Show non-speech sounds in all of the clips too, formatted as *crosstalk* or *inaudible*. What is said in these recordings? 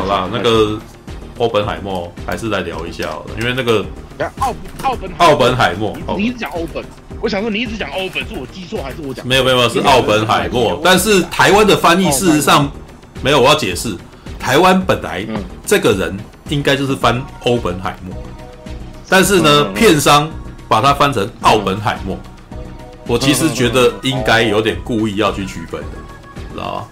好啦，那个欧本海默还是来聊一下好了，因为那个奥奥本奥本海默，你一直讲欧本，我想说你一直讲欧本，是我记错还是我讲？没有没有没有，是奥本海默，但是台湾的翻译事实上没有，我要解释，台湾本来这个人应该就是翻欧本海默，但是呢，片商把它翻成奥本海默，我其实觉得应该有点故意要去区分的，知道吧？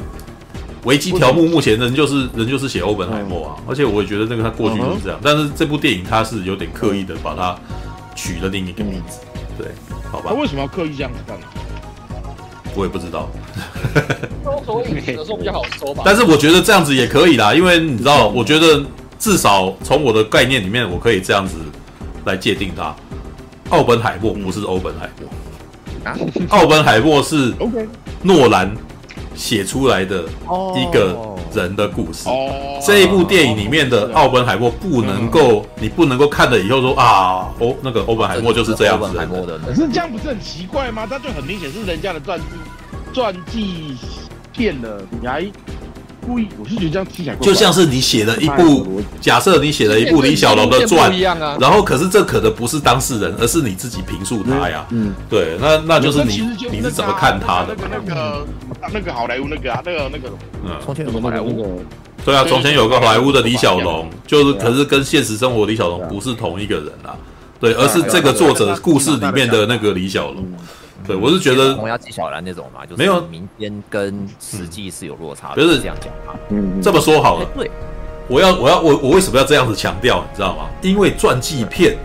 维基条目目前人就是人就是写欧本海默啊，而且我也觉得那个他过去就是这样，但是这部电影他是有点刻意的把它取了另一个名字，对，好吧？他为什么要刻意这样子干呢？我也不知道。所以有时候比较好说吧。但是我觉得这样子也可以啦，因为你知道，我觉得至少从我的概念里面，我可以这样子来界定它。奥本海默不是欧本海默，奥本海默是诺兰。写出来的一个人的故事，这一部电影里面的奥本海默不能够，你不能够看了以后说啊，欧那个欧本海默就是这样子的。可是这样不是很奇怪吗？他就很明显是人家的传记，传记骗了你还。故意，我是觉得这样听起来就像是你写了一部，假设你写了一部李小龙的传，然后可是这可能不是当事人，而是你自己评述他呀。嗯，对，那那就是你你是怎么看他的？那个那个好莱坞那个啊，那个那个，嗯，从前有个好莱坞，对啊，从前有个好莱坞的李小龙，就是可是跟现实生活李小龙不是同一个人啊，对，而是这个作者故事里面的那个李小龙。对，我是觉得红鸭纪晓岚那种嘛，就是没有民间跟实际是有落差的，就是这样讲嘛。嗯，这么说好了，对，我要我要我我为什么要这样子强调？你知道吗？因为传记片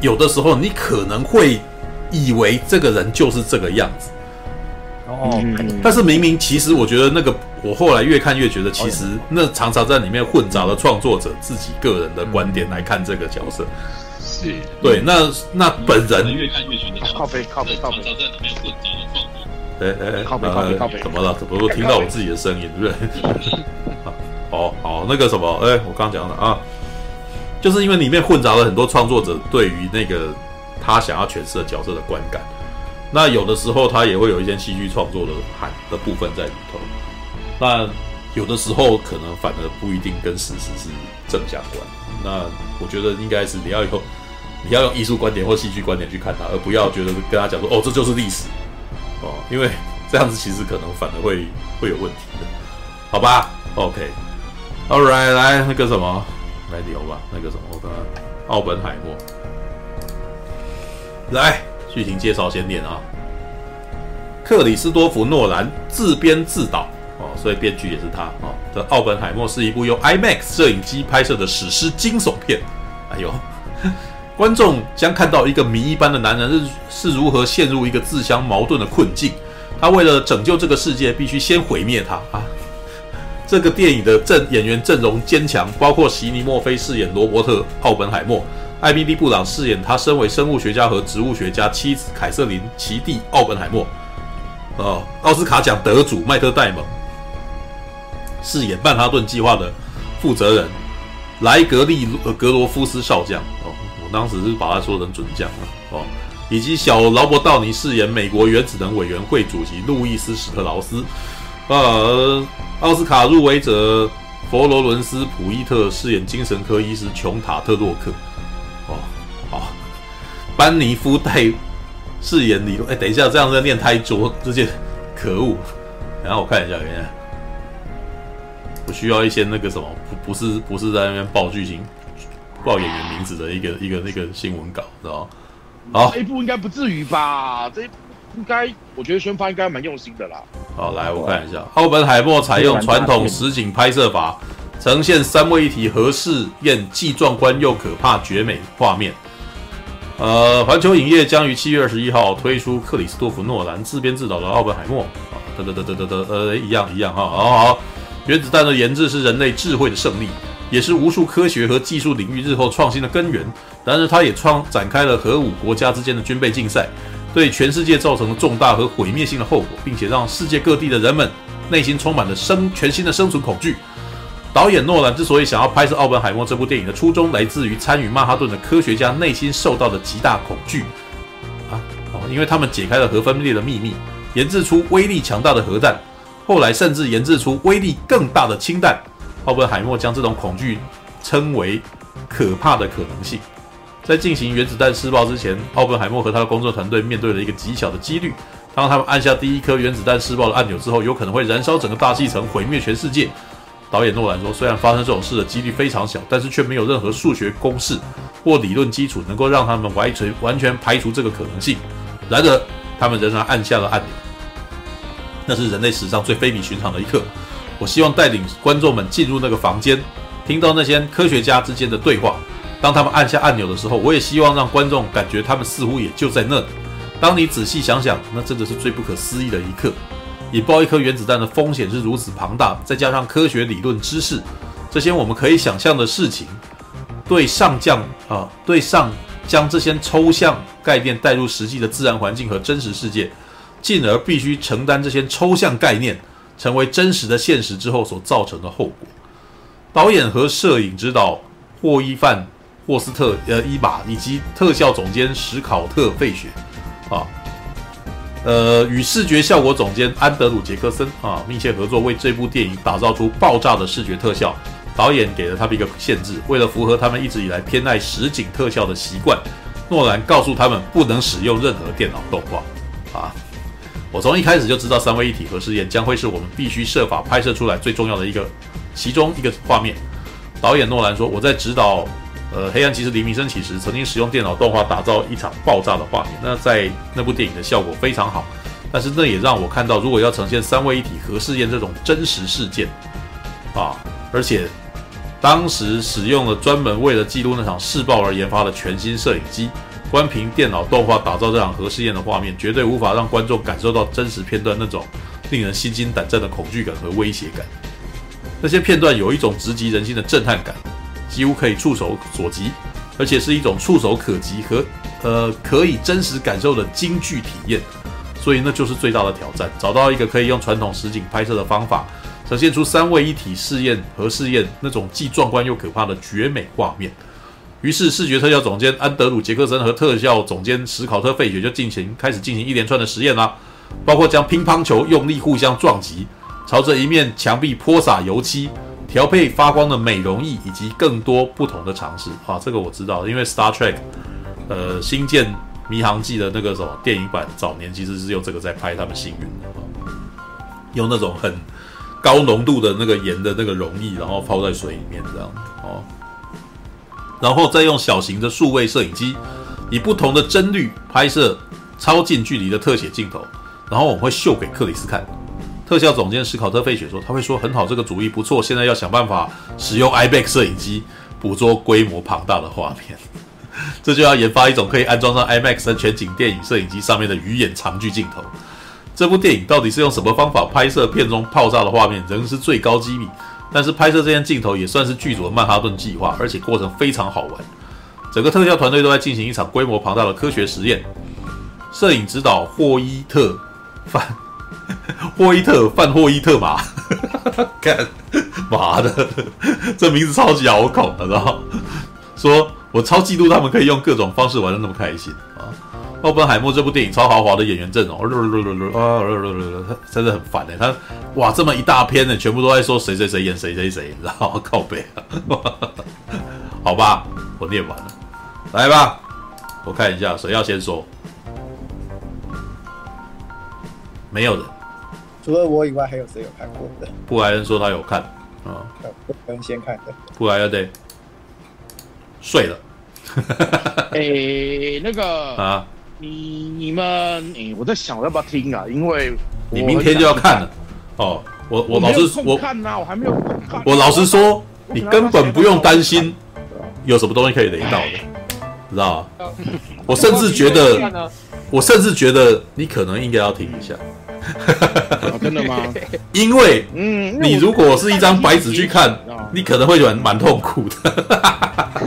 有的时候你可能会以为这个人就是这个样子，哦，但是明明其实我觉得那个我后来越看越觉得，其实那常常在里面混杂了创作者自己个人的观点来看这个角色。是对，那那本人越看越觉得靠背靠背靠北，在里面混杂了创作。哎哎哎，靠北靠北靠北，怎么了？怎么都听到我自己的声音，对不对？*laughs* 好好，那个什么，哎，我刚刚讲了啊，就是因为里面混杂了很多创作者对于那个他想要诠释的角色的观感，那有的时候他也会有一些戏剧创作的含的部分在里头，那有的时候可能反而不一定跟事实是正相关。那我觉得应该是你要有，你要用艺术观点或戏剧观点去看它，而不要觉得跟他讲说哦，这就是历史哦，因为这样子其实可能反而会会有问题的，好吧？OK，All right，来那个什么来聊吧，那个什么，我看看奥本海默，来剧情介绍先念啊，克里斯多弗诺兰自编自导。哦，所以编剧也是他哦。的《奥本海默》是一部用 IMAX 摄影机拍摄的史诗惊悚片。哎呦，观众将看到一个谜一般的男人是是如何陷入一个自相矛盾的困境。他为了拯救这个世界，必须先毁灭他啊！这个电影的阵演员阵容坚强，包括席尼·墨菲饰演罗伯特·奥本海默，艾米丽·布朗饰演他身为生物学家和植物学家妻子凯瑟琳·奇蒂·奥本海默。哦，奥斯卡奖得主麦特·戴蒙。饰演曼哈顿计划的负责人莱格利·格罗夫斯少将，当时是把他说成准将了哦。以及小劳勃道尼饰演美国原子能委员会主席路易斯史特劳斯，呃，奥斯卡入围者佛罗伦斯普伊特饰演精神科医师琼塔特洛克，哦，好，班尼夫戴饰演李，哎，等一下，这样在念太拙，这件可恶。然后我看一下，看一下，我需要一些那个什么，不不是不是在那边报剧情、报演员名字的一个一个那个新闻稿，知道吗？好，这一部应该不至于吧？这一部应该，我觉得宣发应该蛮用心的啦。好，来我看一下，奥本海默采用传统实景拍摄法，呈现三位一体核试验既壮观又可怕绝美画面。呃，环球影业将于七月二十一号推出克里斯多弗诺兰自编自导的奥本海默。啊，得得得得得得，呃，一样一样哈。好好，原子弹的研制是人类智慧的胜利。也是无数科学和技术领域日后创新的根源，然而它也创展开了核武国家之间的军备竞赛，对全世界造成了重大和毁灭性的后果，并且让世界各地的人们内心充满了生全新的生存恐惧。导演诺兰之所以想要拍摄《奥本海默》这部电影的初衷，来自于参与曼哈顿的科学家内心受到的极大恐惧啊哦，因为他们解开了核分裂的秘密，研制出威力强大的核弹，后来甚至研制出威力更大的氢弹。奥本海默将这种恐惧称为可怕的可能性。在进行原子弹试爆之前，奥本海默和他的工作团队面对了一个极小的几率：当他们按下第一颗原子弹试爆的按钮之后，有可能会燃烧整个大气层，毁灭全世界。导演诺兰说：“虽然发生这种事的几率非常小，但是却没有任何数学公式或理论基础能够让他们完全完全排除这个可能性。然而，他们仍然按下了按钮。那是人类史上最非比寻常的一刻。”我希望带领观众们进入那个房间，听到那些科学家之间的对话。当他们按下按钮的时候，我也希望让观众感觉他们似乎也就在那里。当你仔细想想，那真的是最不可思议的一刻。引爆一颗原子弹的风险是如此庞大，再加上科学理论知识，这些我们可以想象的事情，对上将啊，对上将这些抽象概念带入实际的自然环境和真实世界，进而必须承担这些抽象概念。成为真实的现实之后所造成的后果。导演和摄影指导霍伊范霍斯特呃伊玛以及特效总监史考特费雪啊，呃与视觉效果总监安德鲁杰克森啊密切合作，为这部电影打造出爆炸的视觉特效。导演给了他们一个限制，为了符合他们一直以来偏爱实景特效的习惯，诺兰告诉他们不能使用任何电脑动画啊。我从一开始就知道三位一体核试验将会是我们必须设法拍摄出来最重要的一个，其中一个画面。导演诺兰说：“我在指导，呃，《黑暗骑士黎明升起》时，曾经使用电脑动画打造一场爆炸的画面。那在那部电影的效果非常好，但是那也让我看到，如果要呈现三位一体核试验这种真实事件，啊，而且当时使用了专门为了记录那场试爆而研发的全新摄影机。”光凭电脑动画打造这场核试验的画面，绝对无法让观众感受到真实片段那种令人心惊胆战的恐惧感和威胁感。那些片段有一种直击人心的震撼感，几乎可以触手所及，而且是一种触手可及和呃可以真实感受的京剧体验。所以那就是最大的挑战：找到一个可以用传统实景拍摄的方法，呈现出三位一体试验核试验那种既壮观又可怕的绝美画面。于是，视觉特效总监安德鲁·杰克森和特效总监史考特·费雪就进行开始进行一连串的实验啦，包括将乒乓球用力互相撞击，朝着一面墙壁泼洒油漆，调配发光的美容液，以及更多不同的尝试。啊，这个我知道，因为《Star Trek》呃，《星舰迷航记》的那个什么电影版早年其实是用这个在拍他们星云的，用那种很高浓度的那个盐的那个溶液，然后泡在水里面这样哦。然后再用小型的数位摄影机，以不同的帧率拍摄超近距离的特写镜头，然后我们会秀给克里斯看。特效总监史考特费雪说：“他会说很好，这个主意不错。现在要想办法使用 IMAX 摄影机捕捉规模庞大的画面，*laughs* 这就要研发一种可以安装上 IMAX 全景电影摄影机上面的鱼眼长距镜头。这部电影到底是用什么方法拍摄片中爆炸的画面，仍是最高机密。”但是拍摄这些镜头也算是剧组的曼哈顿计划，而且过程非常好玩。整个特效团队都在进行一场规模庞大的科学实验。摄影指导霍伊特范 *laughs* 霍伊特范霍伊特马，*laughs* 干妈的，这名字超级拗口的，知道说我超嫉妒他们可以用各种方式玩得那么开心啊！《奥本海默》这部电影超豪华的演员阵容，啊，真的很烦哎！他哇，这么一大篇呢，全部都在说谁谁谁演谁谁谁，然后靠北啊！好吧，我念完了，来吧，我看一下谁要先说。没有人，除了我以外，还有谁有看过的？布莱恩说他有看啊，布莱恩先看的。布莱恩对，睡了。哎、那个啊。你你们，欸、我在想我要不要听啊？因为你明天就要看了哦。我我老实我看呐，我还没有看。我老实说，你根本不用担心有什么东西可以雷到的，知道吗？我甚至觉得，我甚至觉得你可能应该要停一下。真的吗？*laughs* 因为，嗯，你如果是一张白纸去看，你可能会蛮蛮痛苦的。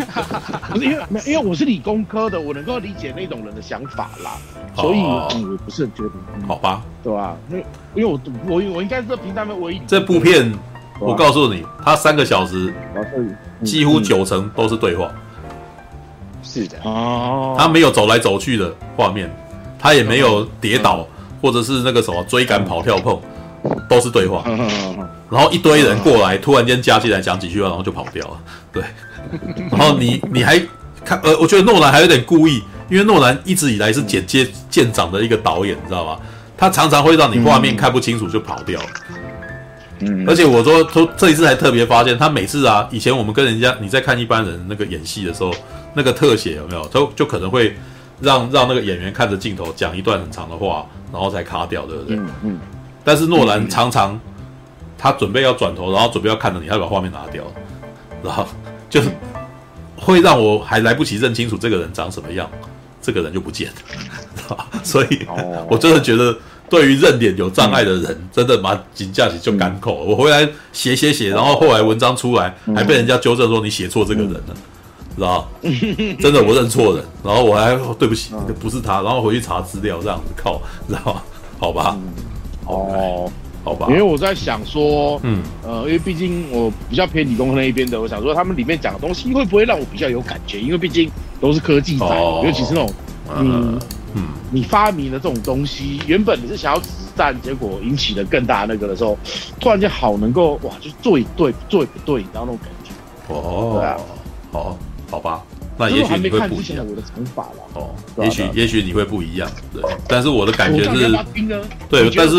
*laughs* 不是因为，因为我是理工科的，我能够理解那种人的想法啦，所以我不是很觉得。好吧，对吧？因为，因为我我我应该是平台唯一。这部片，我告诉你，它三个小时，几乎九成都是对话。是的哦，他没有走来走去的画面，他也没有跌倒。或者是那个什么追赶跑跳碰，都是对话，然后一堆人过来，突然间加进来讲几句话，然后就跑掉了。对，*laughs* 然后你你还看呃，我觉得诺兰还有点故意，因为诺兰一直以来是剪接舰长的一个导演，你知道吗？他常常会让你画面看不清楚就跑掉了。嗯，而且我说说这一次还特别发现，他每次啊，以前我们跟人家你在看一般人那个演戏的时候，那个特写有没有？就就可能会让让那个演员看着镜头讲一段很长的话。然后才卡掉，对不对？嗯嗯。但是诺兰常常，他准备要转头，然后准备要看着你，他把画面拿掉，然后就是会让我还来不及认清楚这个人长什么样，这个人就不见了。*laughs* 所以，*laughs* 我真的觉得对于认脸有障碍的人，真的蛮紧架起就干扣。我回来写写写，然后后来文章出来，还被人家纠正说你写错这个人了。知道，真的我认错人，然后我还对不起，不是他，然后回去查资料，这样子靠，知道吗？好吧，哦，好吧，因为我在想说，嗯，呃，因为毕竟我比较偏理工科那一边的，我想说他们里面讲的东西会不会让我比较有感觉？因为毕竟都是科技仔，尤其是那种，嗯嗯，你发明的这种东西，原本你是想要子弹，结果引起了更大那个的时候，突然间好能够哇，就做一对，做一不对，然后那种感觉，哦，对啊，好。好吧，那也许你会不一样。哦，也许也许你会不一样，对。但是我的感觉是，对，但是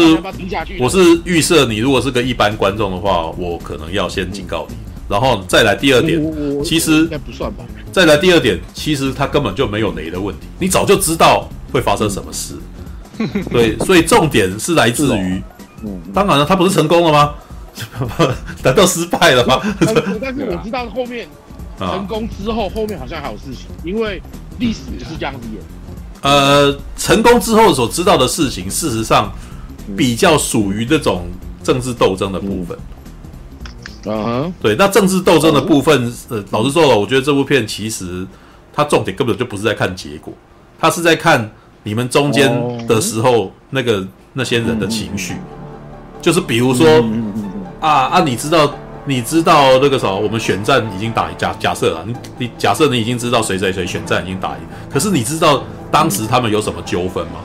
我是预设你如果是个一般观众的话，我可能要先警告你，然后再来第二点，其实应该不算吧。再来第二点，其实他根本就没有雷的问题，你早就知道会发生什么事。对，所以重点是来自于，当然了，他不是成功了吗？*laughs* 难道失败了吗？但是 *laughs* 我知道后面。成功之后，后面好像还有事情，因为历史是这样子演。呃，成功之后所知道的事情，事实上比较属于这种政治斗争的部分。嗯，对，那政治斗争的部分，呃，老实说了，我觉得这部片其实它重点根本就不是在看结果，它是在看你们中间的时候那个那些人的情绪，就是比如说啊啊，你知道。你知道那个什么？我们选战已经打假假设了，你你假设你已经知道谁谁谁选战已经打赢，可是你知道当时他们有什么纠纷吗？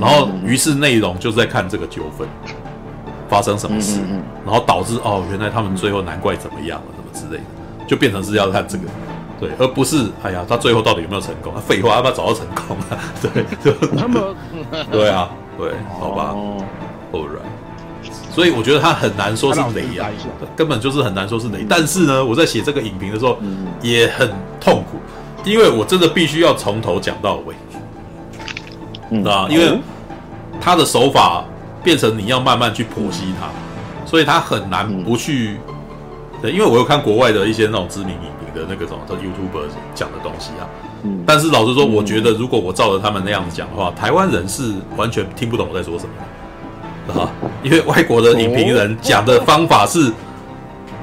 然后于是内容就是在看这个纠纷发生什么事，然后导致哦，原来他们最后难怪怎么样了，什么之类的，就变成是要看这个，对，而不是哎呀，他最后到底有没有成功？废话，要不要找到成功啊？对，就 *laughs* 他们对啊，对，好吧，All right。所以我觉得他很难说是雷啊，根本就是很难说是雷。但是呢，我在写这个影评的时候也很痛苦，因为我真的必须要从头讲到尾，啊，因为他的手法变成你要慢慢去剖析他，所以他很难不去。对，因为我有看国外的一些那种知名影评的那个什么的 YouTuber 讲的东西啊，但是老实说，我觉得如果我照着他们那样子讲的话，台湾人是完全听不懂我在说什么。啊，因为外国的影评人讲的方法是，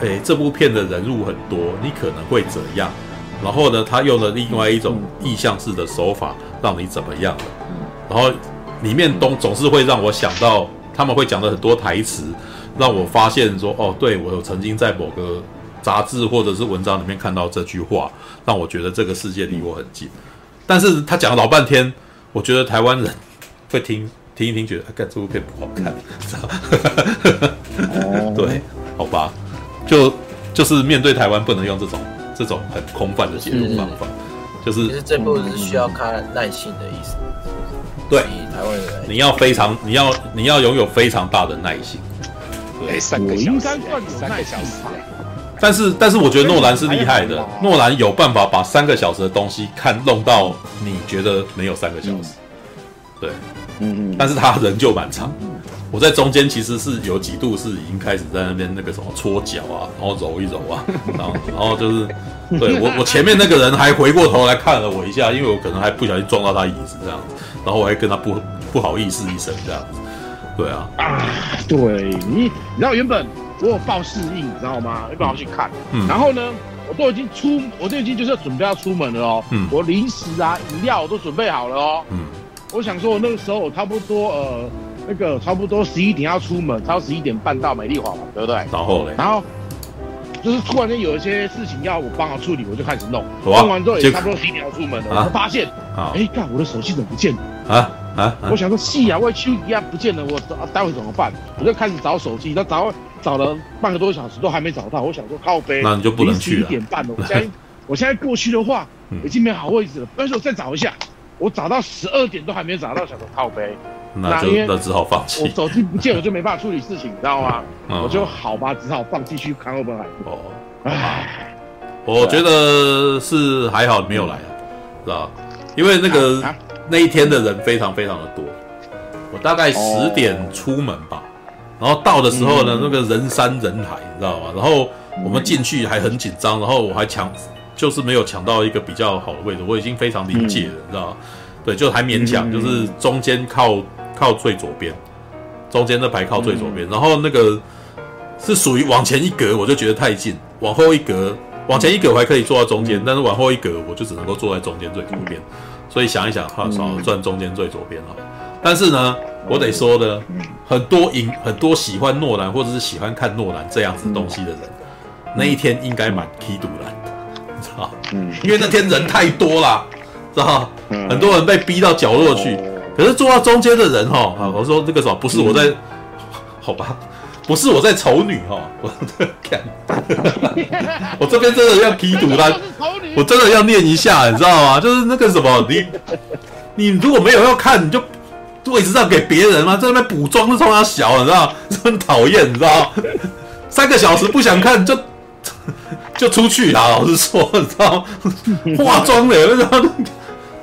哎、欸，这部片的人物很多，你可能会怎样？然后呢，他用了另外一种意象式的手法，让你怎么样？然后里面东总是会让我想到，他们会讲的很多台词，让我发现说，哦，对，我有曾经在某个杂志或者是文章里面看到这句话，让我觉得这个世界离我很近。但是他讲了老半天，我觉得台湾人会听听一听，觉得哎，干这部片不好看？*laughs* 对，好吧，就就是面对台湾不能用这种这种很空泛的解读方法，就是其实这部是需要看耐性的意思。对，台湾人你要非常，你要你要拥有非常大的耐心。对，三个小时，三个小时。但是，但是我觉得诺兰是厉害的，诺兰有办法把三个小时的东西看弄到你觉得没有三个小时。对，嗯嗯。但是他人就蛮长。我在中间其实是有几度是已经开始在那边那个什么搓脚啊，然后揉一揉啊，*laughs* 然后然后就是，对我我前面那个人还回过头来看了我一下，因为我可能还不小心撞到他椅子这样子，然后我还跟他不不好意思一声这样子，对啊，啊，对你，你知道原本我有报试应，你知道吗？要不要去看，嗯，然后呢，我都已经出，我都已经就是准备要出门了哦，嗯，我零食啊饮料我都准备好了哦，嗯，我想说我那个时候我差不多呃。那个差不多十一点要出门，超十一点半到美丽华嘛，对不对？然后嘞，然后就是突然间有一些事情要我帮他处理，我就开始弄。弄完之后也差不多十一点要出门了，我发现，哎，干，我的手机怎么不见了？啊啊！我想说，戏啊，我手机啊不见了，我待会怎么办？我就开始找手机，那找找了半个多小时都还没找到。我想说靠背，那你就不能去了。十一点半了，我现在 *laughs* 我现在过去的话，已经没好位置了。但是我再找一下，我找到十二点都还没找到，想说靠背。那就那只好放弃。我手机不见，我就没办法处理事情，你知道吗？嗯、*laughs* 我就好吧，只好放弃去看奥本海默。哦，唉，我觉得是还好没有来啊，知道？因为那个、啊啊、那一天的人非常非常的多，我大概十点出门吧，哦、然后到的时候呢，嗯、那个人山人海，你知道吗？然后我们进去还很紧张，然后我还抢，就是没有抢到一个比较好的位置，我已经非常理解了，知道吗？对，就还勉强，就是中间靠。靠最左边，中间那排靠最左边，嗯、然后那个是属于往前一格，我就觉得太近；往后一格，往前一格我还可以坐到中间，嗯、但是往后一格我就只能够坐在中间最左边。所以想一想，哈，少转中间最左边了。但是呢，我得说的，很多影很多喜欢诺兰或者是喜欢看诺兰这样子东西的人，嗯、那一天应该蛮气赌烂嗯，因为那天人太多了，知道？很多人被逼到角落去。可是坐到中间的人哈，啊，我说这个什么不是我在，*laughs* 好吧，不是我在丑女哈，我看，*laughs* 我这边真的要踢赌他，我真的要念一下，你知道吗？就是那个什么，你你如果没有要看，你就位置让给别人吗？在那边补妆是冲他小，你知道，*laughs* 很讨厌，你知道，三个小时不想看就 *laughs* 就出去啊，老实说，你知道，*laughs* 化妆的，然后。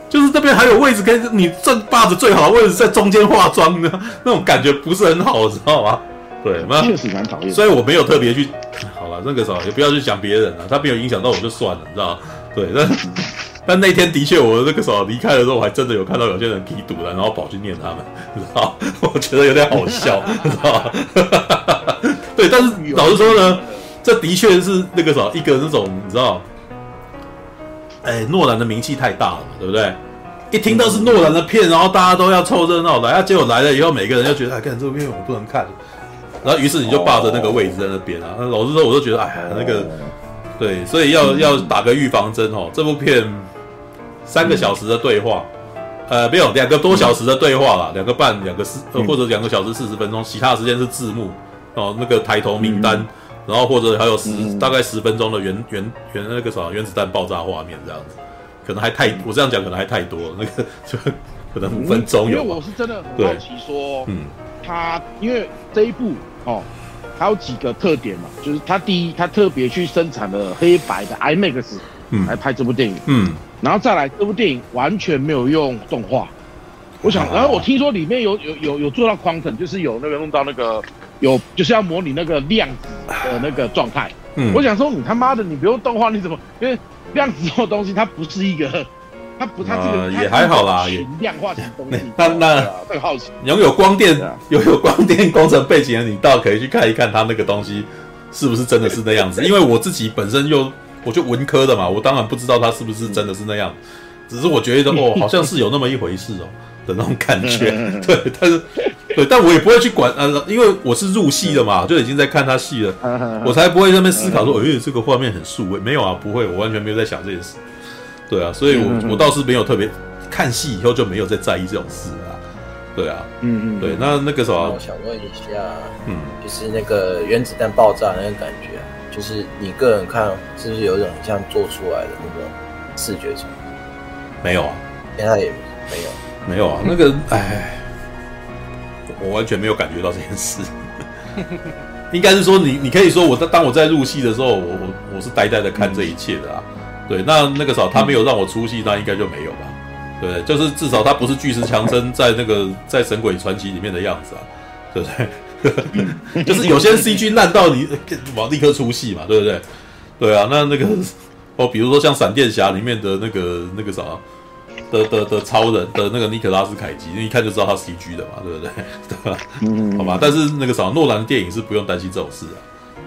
就是这边还有位置，跟你正霸着最好的位置在中间化妆呢那种感觉不是很好，知道吗？对，确实蛮讨厌。所以我没有特别去，好了，那个时候也不要去讲别人了，他没有影响到我就算了，你知道吗？对，但 *laughs* 但那天的确，我那个时候离开的时候，我还真的有看到有些人踢赌了，然后跑去念他们，你知道？我觉得有点好笑，你知道吗？对，但是老实说呢，这的确是那个什么一个那种，你知道？哎，诺兰的名气太大了嘛，对不对？一听到是诺兰的片，然后大家都要凑热闹来，啊，结果来了以后，每个人就觉得，哎，看这部片我不能看，然后于是你就霸着那个位置在那边啊。那老实说，我都觉得，哎呀，那个，对，所以要要打个预防针哦。这部片三个小时的对话，呃，没有两个多小时的对话啦，两个半，两个四，或者两个小时四十分钟，其他的时间是字幕哦，那个抬头名单。然后或者还有十、嗯、大概十分钟的原原原那个啥原子弹爆炸画面这样子，可能还太我这样讲可能还太多了，那个 *laughs* 就可能五分钟有。因为我是真的很好奇说，嗯，他因为这一部哦，还有几个特点嘛，就是他第一，他特别去生产了黑白的 IMAX 嗯。来拍这部电影，嗯，然后再来这部电影完全没有用动画，我想，然后我听说里面有有有有做到 quantum，就是有那个弄到那个。有就是要模拟那个量子的那个状态，嗯，我想说你他妈的你不用动画你怎么？因为量子这种东西它不是一个，它不它这个也还好啦，也量化型东西。那那这个好奇，拥有光电拥有光电工程背景的你倒可以去看一看它那个东西是不是真的是那样子。*laughs* 因为我自己本身又我就文科的嘛，我当然不知道它是不是真的是那样，只是我觉得哦好像是有那么一回事哦的那种感觉，*laughs* 对，但是。对，但我也不会去管呃，因为我是入戏的嘛，就已经在看他戏了，我才不会在那边思考说，哎，这个画面很素味，没有啊，不会，我完全没有在想这件事。对啊，所以我我倒是没有特别看戏以后就没有再在意这种事啊。对啊，嗯嗯，对，那那个什么，我想问一下，嗯，就是那个原子弹爆炸那个感觉，就是你个人看是不是有一种像做出来的那种视觉冲击？没有啊，现在也没有，没有啊，*laughs* 那个，哎，我完全没有感觉到这件事。*laughs* 应该是说你，你可以说我在当我在入戏的时候，我我我是呆呆的看这一切的啊。对，那那个时候他没有让我出戏，那应该就没有吧。对，就是至少他不是巨石强森 *laughs* 在那个在《神鬼传奇》里面的样子啊，对不对？就是有些 CG 烂到你往立刻出戏嘛，对不对？对啊，那那个哦，比如说像《闪电侠》里面的那个那个啥的的的超人的那个尼可拉斯凯奇，一看就知道他 CG 的嘛，对不对？*laughs* 对吧？好吧，但是那个啥诺兰的电影是不用担心这种事啊，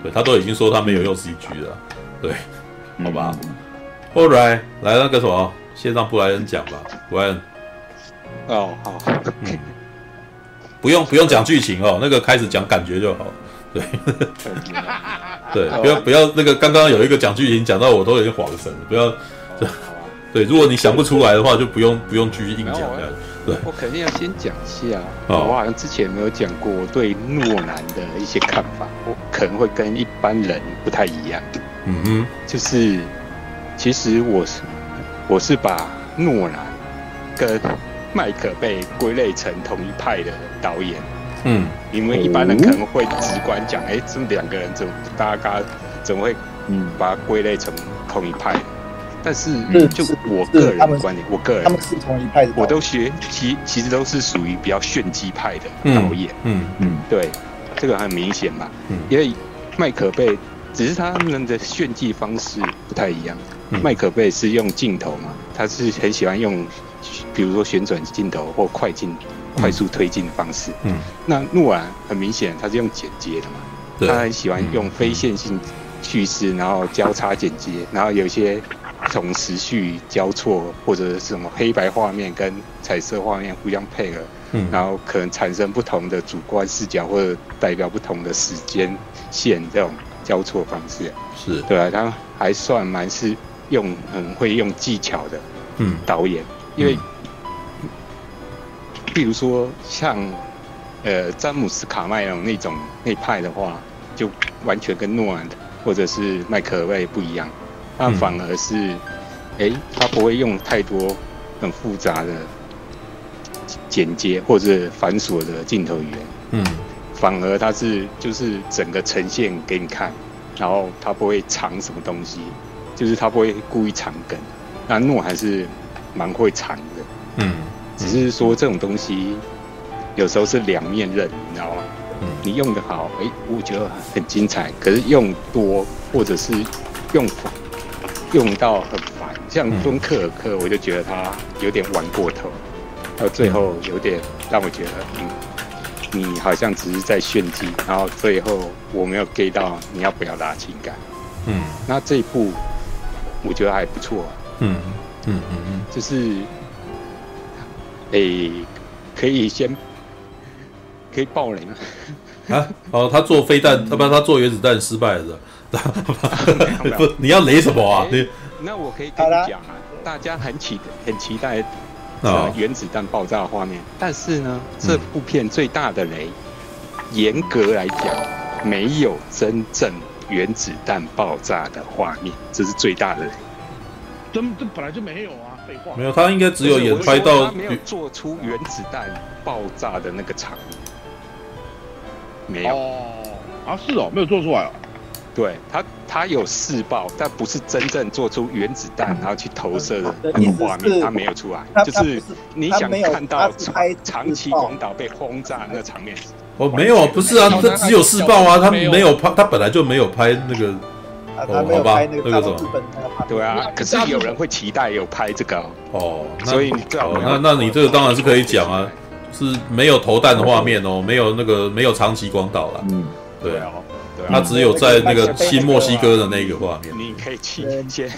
对他都已经说他没有用 CG 了，对，好吧？All right，来那个什么。先让布莱恩讲吧，布莱恩。哦，好，嗯，不用不用讲剧情哦，那个开始讲感觉就好。对，*laughs* 对，不要不要那个刚刚有一个讲剧情讲到我都有点恍神了，不要。*laughs* 对，如果你想不出来的话，就不用不用继续硬讲这样。对，我肯定要先讲一下，我好像之前没有讲过我对诺兰的一些看法，我可能会跟一般人不太一样。嗯哼，就是其实我是。我是把诺兰跟麦可被归类成同一派的导演，嗯，因为一般人可能会直观讲，哎、欸，这两个人怎么大家怎么会嗯把它归类成同一派？但是就我个人的观点，我个人他们是同一派的，我都学其其实都是属于比较炫技派的导演，嗯嗯，嗯，对，这个很明显嘛，嗯，因为麦可贝只是他们的炫技方式不太一样。麦可贝是用镜头嘛，他是很喜欢用，比如说旋转镜头或快进、快速推进的方式。嗯，那诺兰很明显他是用剪接的嘛，他很喜欢用非线性叙事，然后交叉剪接，然后有些从时序交错或者是什么黑白画面跟彩色画面互相配合，嗯，然后可能产生不同的主观视角或者代表不同的时间线这种交错方式。是对啊，他还算蛮是。用很会用技巧的，嗯，导演，因为，比如说像，呃，詹姆斯卡麦隆那种那派的话，就完全跟诺兰或者是麦克尔贝不一样，他反而是，哎、嗯，他不会用太多很复杂的剪接或者繁琐的镜头语言，嗯，反而他是就是整个呈现给你看，然后他不会藏什么东西。就是他不会故意藏梗，那诺还是蛮会藏的，嗯，只是说这种东西有时候是两面刃，你知道吗？嗯，你用得好，哎、欸，我觉得很精彩，可是用多或者是用用到很烦，像敦刻尔克，我就觉得他有点玩过头，到最后有点让我觉得，嗯，你好像只是在炫技，然后最后我没有 get 到你要不要拉情感，嗯，那这一部。我觉得还不错，嗯嗯嗯嗯，就是，诶、欸，可以先可以爆雷吗？啊，哦，他做飞弹，*laughs* 不然他做原子弹失败了，不，你要雷什么啊？你那我可以跟你讲啊，大家很期很期待原子弹爆炸的画面，但是呢，这部片最大的雷，严格来讲，没有真正。原子弹爆炸的画面，这是最大的雷。这这本来就没有啊，废话。没有，他应该只有演拍到他没有做出原子弹爆炸的那个场面，没有。哦，啊是哦，没有做出来哦。对他，他有试爆，但不是真正做出原子弹然后去投射的那个画面，他没有出来。就是你想看到长长崎广岛被轰炸那个场面。哦，没有，不是啊，他只有试爆啊，他没有。拍，他本来就没有拍那个，哦，好吧，那个什么，对啊，可是有人会期待有拍这个哦，所以哦，那那你这个当然是可以讲啊，是没有投弹的画面哦，没有那个没有长崎广岛了，嗯，对啊，对啊，他只有在那个新墨西哥的那个画面，你可以去先，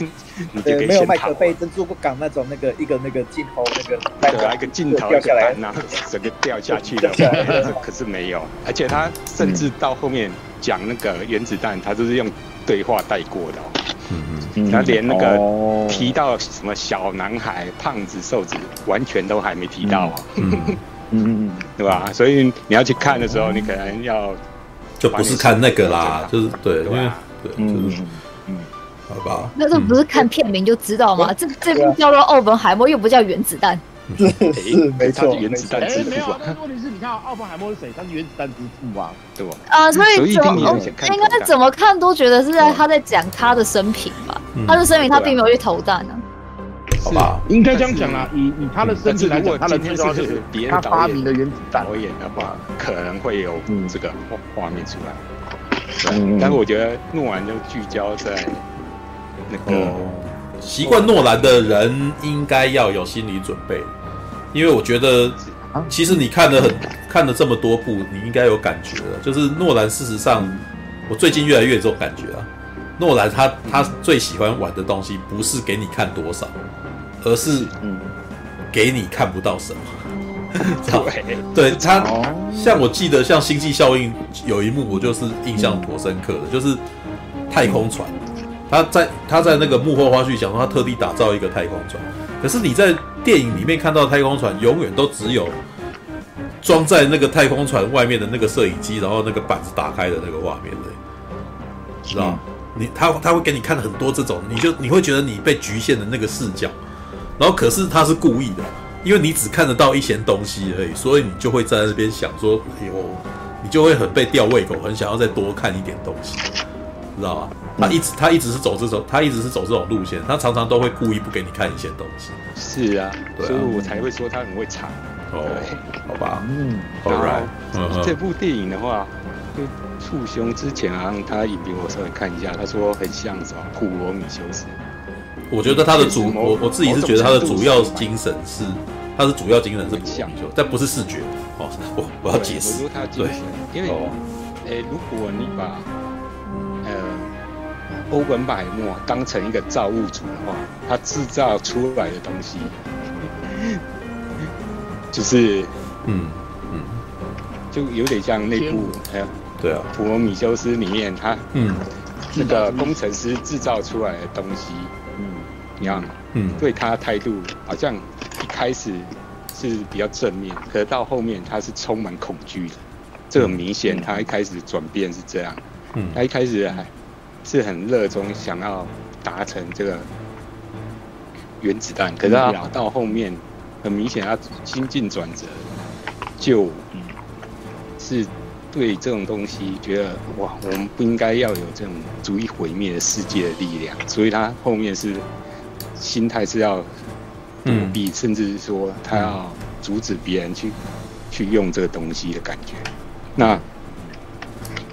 对，没有麦克贝珍珠港那种那个一个那个镜头那个那个一个镜头掉下来，然后整个掉下去的，*laughs* 可是没有，而且他甚至到后面讲那个原子弹，他都是用对话带过的，嗯嗯，他连那个提到什么小男孩、胖子、瘦子，完全都还没提到，嗯。嗯嗯，对吧？所以你要去看的时候，你可能要。就不是看那个啦，就是对，因为对，就是嗯，好吧。那这不是看片名就知道吗？这这部叫做《奥本海默》，又不叫《原子弹》。*laughs* 是没错，原子弹之父。没有，问题是你看奥本海默是谁？他是原子弹之父啊，对吧？啊，所以怎么应该怎么看都觉得是在他在讲他的生平吧？他的生平，他并没有去投弹呢。好吧，应该这样讲啦。以以他的身体来讲，他的最重要是他发明的原子弹。导演的话，可能会有这个画面出来。嗯，但是我觉得诺兰就聚焦在那个习惯诺兰的人应该要有心理准备，因为我觉得其实你看了很看了这么多部，你应该有感觉了。就是诺兰，事实上，我最近越来越有这种感觉啊。诺兰他他最喜欢玩的东西，不是给你看多少。而是，嗯，给你看不到什么，*laughs* 对，对他，像我记得，像《星际效应》有一幕，我就是印象颇深刻的，就是太空船，他在他在那个幕后花絮讲说，他特地打造一个太空船，可是你在电影里面看到太空船，永远都只有装在那个太空船外面的那个摄影机，然后那个板子打开的那个画面的，知道？你他他会给你看很多这种，你就你会觉得你被局限的那个视角。然后，可是他是故意的，因为你只看得到一些东西而已，所以你就会在那边想说：“哎呦，你就会很被吊胃口，很想要再多看一点东西，知道吧？”他一直他一直是走这种，他一直是走这种路线，他常常都会故意不给你看一些东西。是啊，所以我才会说他很会藏。哦，好吧，嗯，然后这部电影的话，就触兄之前好像，他影评我稍微看一下，他说很像什么《普罗米修斯》。我觉得他的主，我我自己是觉得他的主要精神是，他的主要精神是想就，但不是视觉。哦，*laughs* 我我要解释。对，因为，诶，如果你把，呃，欧本百莫当成一个造物主的话，他制造出来的东西，*laughs* 就是，嗯嗯，就有点像那部，哎呀，对啊，普罗米修斯里面他，嗯，那个工程师制造出来的东西。一样，嗯，对他态度好像一开始是比较正面，可是到后面他是充满恐惧的，这很明显。他一开始转变是这样，嗯，他一开始还是很热衷想要达成这个原子弹，可是他到后面很明显他心境转折，就，是对这种东西觉得哇，我们不应该要有这种足以毁灭的世界的力量，所以他后面是。心态是要躲避，嗯、甚至是说他要阻止别人去、嗯、去用这个东西的感觉。那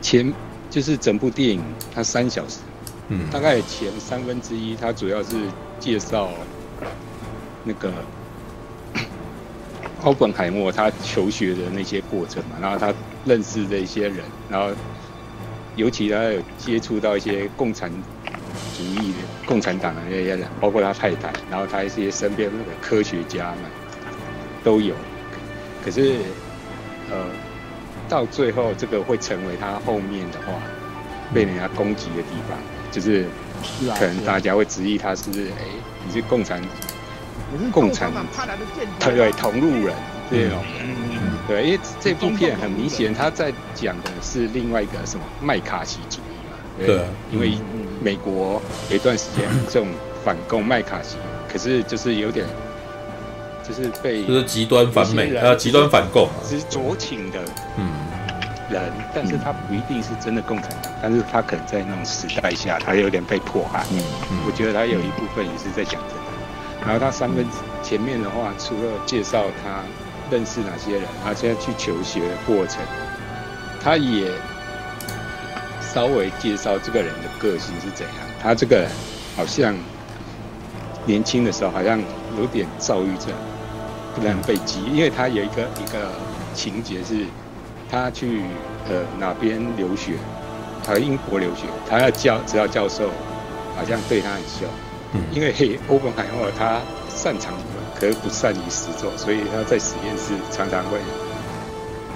前就是整部电影，它三小时，嗯，大概前三分之一，它主要是介绍那个 *coughs* 奥本海默他求学的那些过程嘛，然后他认识的一些人，然后尤其他有接触到一些共产。主义的共产党的那些人，包括他太太，然后他一些身边的科学家们都有。可是，呃，到最后这个会成为他后面的话被人家攻击的地方，就是可能大家会质疑他是不是哎，你是共产，共产派来的间谍，对同路人这种。对，因为这部片很明显他在讲的是另外一个什么麦卡锡主义嘛。对，因为。美国有一段时间这种反共麦卡锡，可是就是有点，就是被就是极端反美啊，极端反共，是酌情的嗯人，但是他不一定是真的共产党，但是他可能在那种时代下，他有点被迫害。嗯，我觉得他有一部分也是在讲这个。然后他三分前面的话，除了介绍他认识哪些人，他现在去求学的过程，他也。稍微介绍这个人的个性是怎样。他这个人好像年轻的时候好像有点躁郁症，不能被激，因为他有一个一个情节是，他去呃哪边留学，他英国留学，他要教指导教授好像对他很凶，嗯，因为欧本海默他擅长理论，可是不善于实作，所以他在实验室常常会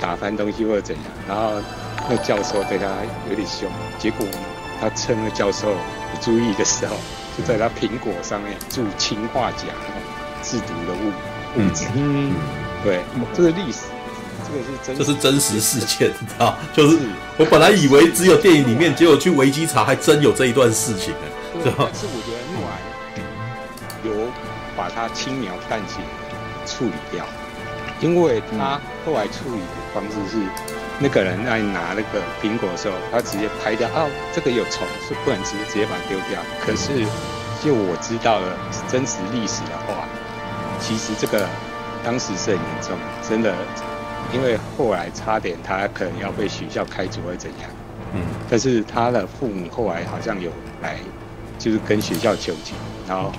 打翻东西或者怎样，然后那教授对他有点凶，结果他趁那教授不注意的时候，就在他苹果上面注氰化钾，制毒的物物质，嗯，对，这是历史。这个是真这是真实事件，你知道？就是我本来以为只有电影里面，结果去维基查，还真有这一段事情呢。对，但是我觉得诺兰有把它轻描淡写处理掉，因为他后来处理的方式是，那个人在拿那个苹果的时候，他直接拍掉，哦，这个有虫，是不能直接直接把它丢掉。可是就我知道了真实历史的话，其实这个当时是很严重，真的。因为后来差点他可能要被学校开除或怎样，嗯，但是他的父母后来好像有来，就是跟学校求情，然后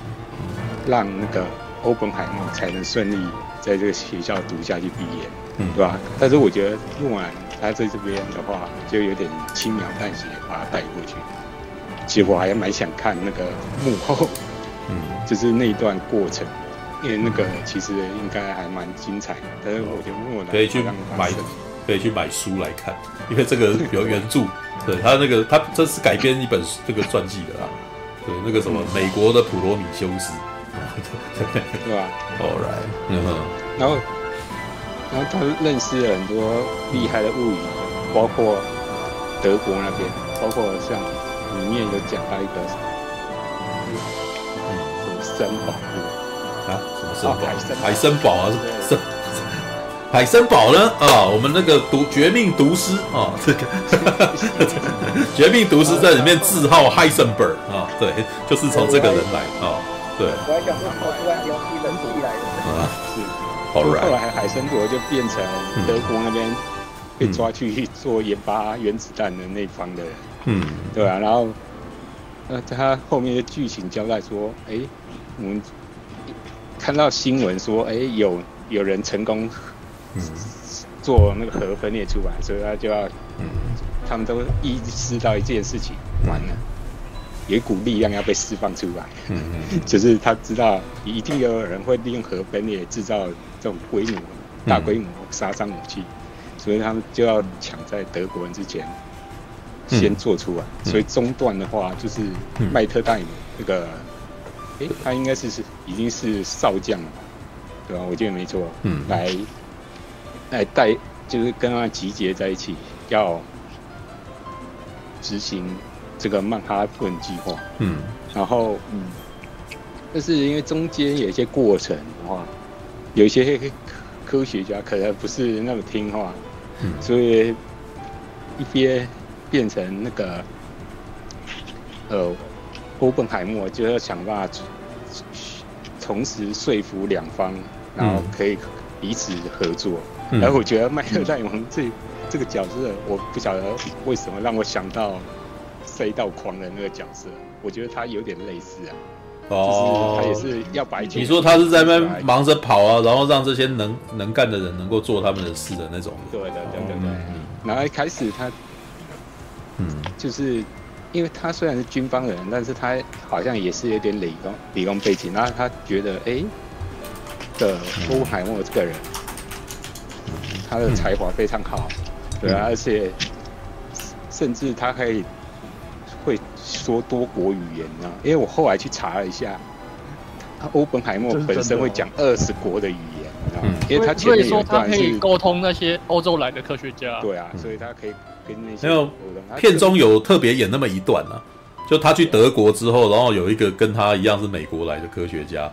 让那个欧本海默才能顺利在这个学校读下去毕业，嗯，对吧？但是我觉得用完他在这边的话，就有点轻描淡写把他带过去。其实我还蛮想看那个幕后，嗯，就是那一段过程。因为那个其实应该还蛮精彩的，但是我觉得可以去买，可以去买书来看，因为这个有原著，对他那个他这是改编一本这个传记的啦，对那个什么美国的普罗米修斯，对对吧？All right，嗯哼，然后然后他认识了很多厉害的物理，包括德国那边，包括像里面有讲到一个什么森宝物。啊，什么森宝？海森堡啊，是海森堡呢？啊，我们那个毒绝命毒师啊，*laughs* 这个绝命毒师在里面自号 Heisenberg 啊，对，就是从这个人来啊，对。我还想说，我突然有一人主义来的啊，是。后来海森伯就变成德国那边被抓去做研发原子弹的那方的人，嗯，对啊，然后那他后面的剧情交代说，哎，我们。看到新闻说，哎，有有人成功做那个核分裂出来，所以他就要，他们都意识到一件事情，完了，有一股力量要被释放出来，*laughs* 就是他知道一定有人会利用核分裂制造这种规模大规模杀伤武器，所以他们就要抢在德国人之前先做出来，所以中段的话就是麦特戴姆那个。哎，他应该是是已经是少将了，对吧？我记得没错。嗯，来来带，就是跟他集结在一起，要执行这个曼哈顿计划。嗯，然后嗯，但是因为中间有一些过程的话，有一些科学家可能不是那么听话，嗯，所以一边变成那个呃。欧本海默就要想办法同时说服两方，然后可以彼此合作。嗯、然后我觉得麦特戴蒙这这个角色，我不晓得为什么让我想到赛道狂人那个角色。我觉得他有点类似啊，哦，他也是要白。你说他是在那边忙着跑啊，然后让这些能能干的人能够做他们的事的那种。对的，对对对。嗯、然后一开始他，嗯，就是。因为他虽然是军方人，但是他好像也是有点理工理工背景，然后他觉得哎，的欧海默这个人，他的才华非常好，对啊，而且甚至他可以会说多国语言呢。因为我后来去查了一下，他欧本海默本身会讲二十国的语言，嗯，因为他前面有一段是沟通那些欧洲来的科学家，对啊，所以他可以。没有，片中有特别演那么一段啊，就他去德国之后，然后有一个跟他一样是美国来的科学家，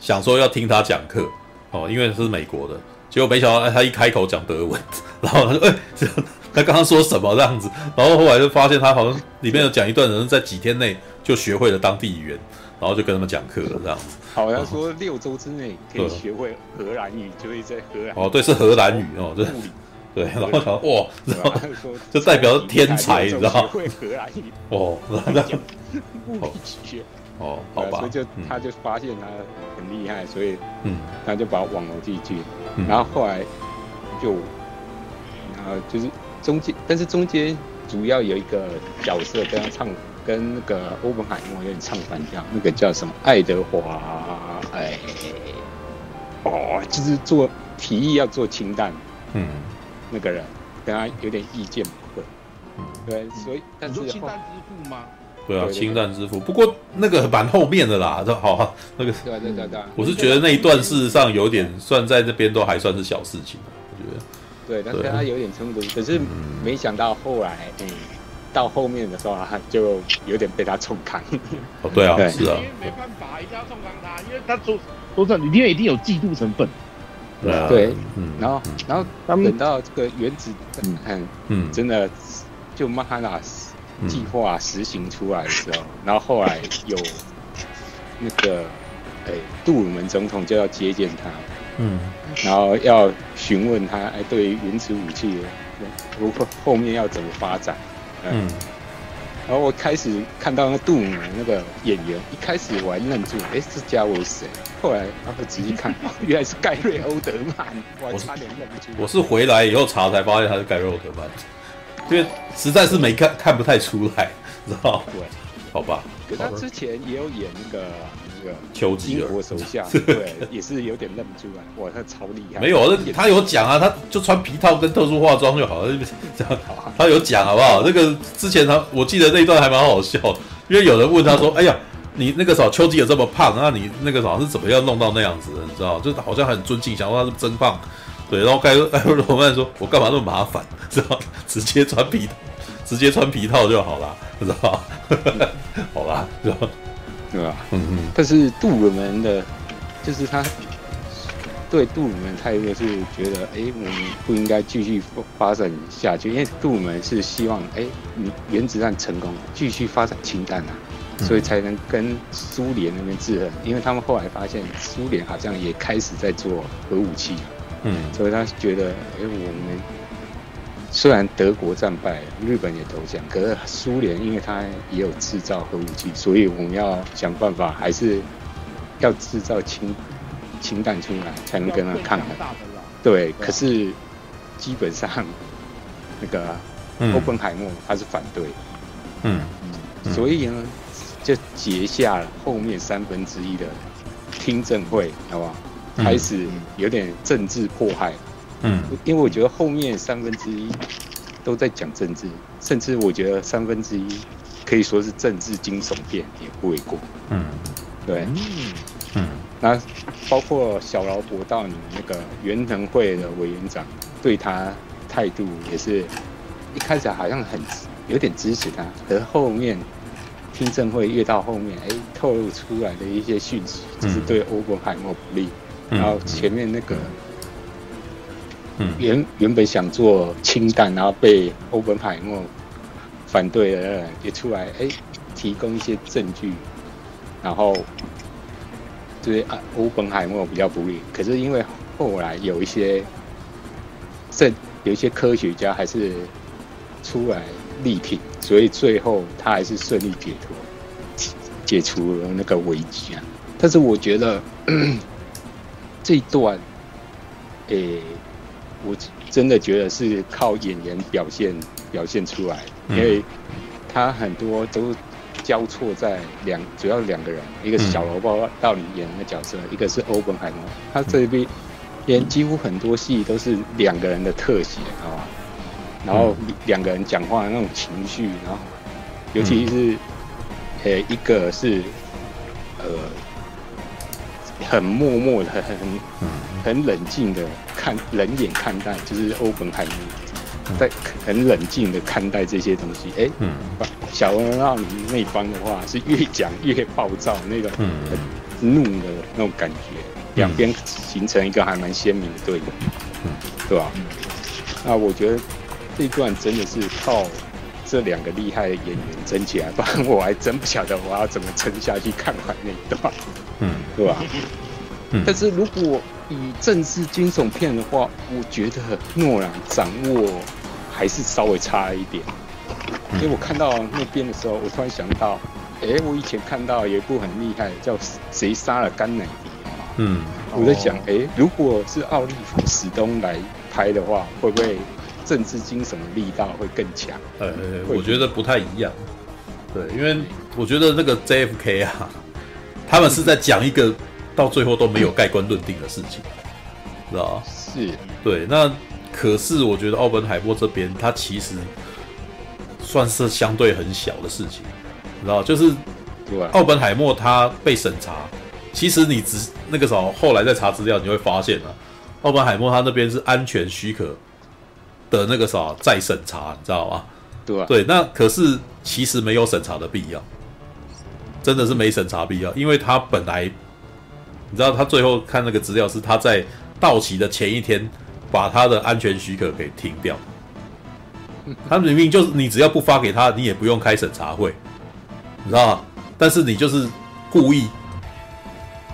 想说要听他讲课哦，因为是美国的，结果没想到他一开口讲德文，*laughs* 然后他说：“哎，他刚刚说什么这样子？”然后后来就发现他好像里面有讲一段人在几天内就学会了当地语言，然后就跟他们讲课了这样子。好像说六周之内可以学会荷兰语，就会在荷兰哦，对，是荷兰语哦，这。对，然后想哇，然后就代表天才，你知道吗？会荷兰语哦，然后物理学哦，好吧，所以就他就发现他很厉害，所以嗯，他就把网络进去，然后后来就然后就是中间，但是中间主要有一个角色跟他唱，跟那个欧本海默有点唱反调，那个叫什么爱德华？哎，哦，就是做提议要做氢弹，嗯，那个人跟他有点意见不合，嗯，对，所以但是氢弹之父吗？对啊，氢弹之父。不过那个蛮后面的啦，*laughs* 这好那个，对对对对，我是觉得那一段事实上有点算在这边都还算是小事情，我觉得。对，但是他有点冲突，可是没想到后来，嗯，到后面的时候，他就有点被他冲康。哦，对啊，是啊。因为没办法，一定要冲康他，因为他说说真的，里面一定有嫉妒成分。对啊，对，嗯，然后，然后等到这个原子弹，嗯，真的就曼哈纳计划实行出来的时候，*laughs* 然后后来有那个，哎，杜鲁门总统就要接见他。嗯，然后要询问他，哎，对于原子武器，如何后面要怎么发展？嗯，然后我开始看到那杜姆那个演员，一开始我还愣住，哎，这家伙是谁？后来然后仔细看，*laughs* 原来是盖瑞欧德曼，我差点认不出。我是回来以后查才发现他是盖瑞欧德曼，因为实在是没看看不太出来，知道对，好吧。可他之前也有演那个。丘吉尔，我手下对，也是有点认不出来。哇，他超厉害！没有，他有讲啊，他就穿皮套跟特殊化妆就好了，这样好。*laughs* 他有讲好不好？那个之前他，我记得那一段还蛮好笑，因为有人问他说：“哎呀，你那个时候丘吉尔这么胖，那你那个时候是怎么样弄到那样子的？你知道？就好像很尊敬，想说他是真胖。对，然后盖盖瑞欧德曼说：我干嘛那么麻烦？知道？直接穿皮，直接穿皮套就好了，知道？*laughs* 好吧，知道。”对吧？嗯嗯。但是杜鲁门的，就是他对杜鲁门态度是觉得，哎，我们不应该继续发展下去，因为杜鲁门是希望，哎，你原子弹成功，继续发展氢弹啊，所以才能跟苏联那边制衡。因为他们后来发现，苏联好像也开始在做核武器，嗯，所以他觉得，哎，我们。虽然德国战败，日本也投降，可是苏联因为它也有制造核武器，所以我们要想办法，还是要制造氢氢弹出来，才能跟它抗衡。对，可是基本上那个欧本海默他是反对，嗯，所以呢就结下了后面三分之一的听证会，好不好？开始有点政治迫害。嗯，因为我觉得后面三分之一都在讲政治，甚至我觉得三分之一可以说是政治惊悚片也不为过。嗯，对，嗯，那包括小劳勃到你那个袁腾会的委员长对他态度也是一开始好像很有点支持他，可是后面听证会越到后面，哎，透露出来的一些讯息就是对欧本海默不利，然后前面那个。原原本想做氢弹，然后被欧本海默反对的人也出来，哎，提供一些证据，然后对欧本海默比较不利。可是因为后来有一些证，有一些科学家还是出来力挺，所以最后他还是顺利解脱，解除了那个危机啊。但是我觉得这一段，诶。我真的觉得是靠演员表现表现出来，因为他很多都交错在两，主要两个人，一个是小萝卜到你演的角色，一个是欧本海默，他这边演几乎很多戏都是两个人的特写啊，然后两个人讲话的那种情绪，然后尤其是呃一个是呃。很默默的，很很很冷静的看，冷眼看待，就是欧本海默在很冷静的看待这些东西。哎、欸，嗯，小罗伯道尼那方的话是越讲越暴躁，那个很怒的那种感觉，两边形成一个还蛮鲜明的对比，嗯，对吧？那我觉得这一段真的是靠这两个厉害的演员争起来，不然我还真不晓得我要怎么撑下去看完那一段。嗯，对吧？嗯，但是如果以政治惊悚片的话，我觉得诺兰掌握还是稍微差一点。因为我看到那边的时候，我突然想到，哎，我以前看到有一部很厉害的叫《谁杀了甘乃迪》。嗯，我在想，哎，如果是奥利弗·史东来拍的话，会不会政治精神的力道会更强。呃，我觉得不太一样。对，因为我觉得那个 JFK 啊，他们是在讲一个到最后都没有盖棺论定的事情，知道吗？是，对。那可是我觉得奥本海默这边，他其实算是相对很小的事情，知道就是奥本海默他被审查，其实你只那个时候后来再查资料，你会发现啊，奥本海默他那边是安全许可的那个啥再审查，你知道吗？对对，那可是其实没有审查的必要，真的是没审查必要，因为他本来你知道，他最后看那个资料是他在到期的前一天把他的安全许可给停掉，他明明就是你只要不发给他，你也不用开审查会，你知道吗？但是你就是故意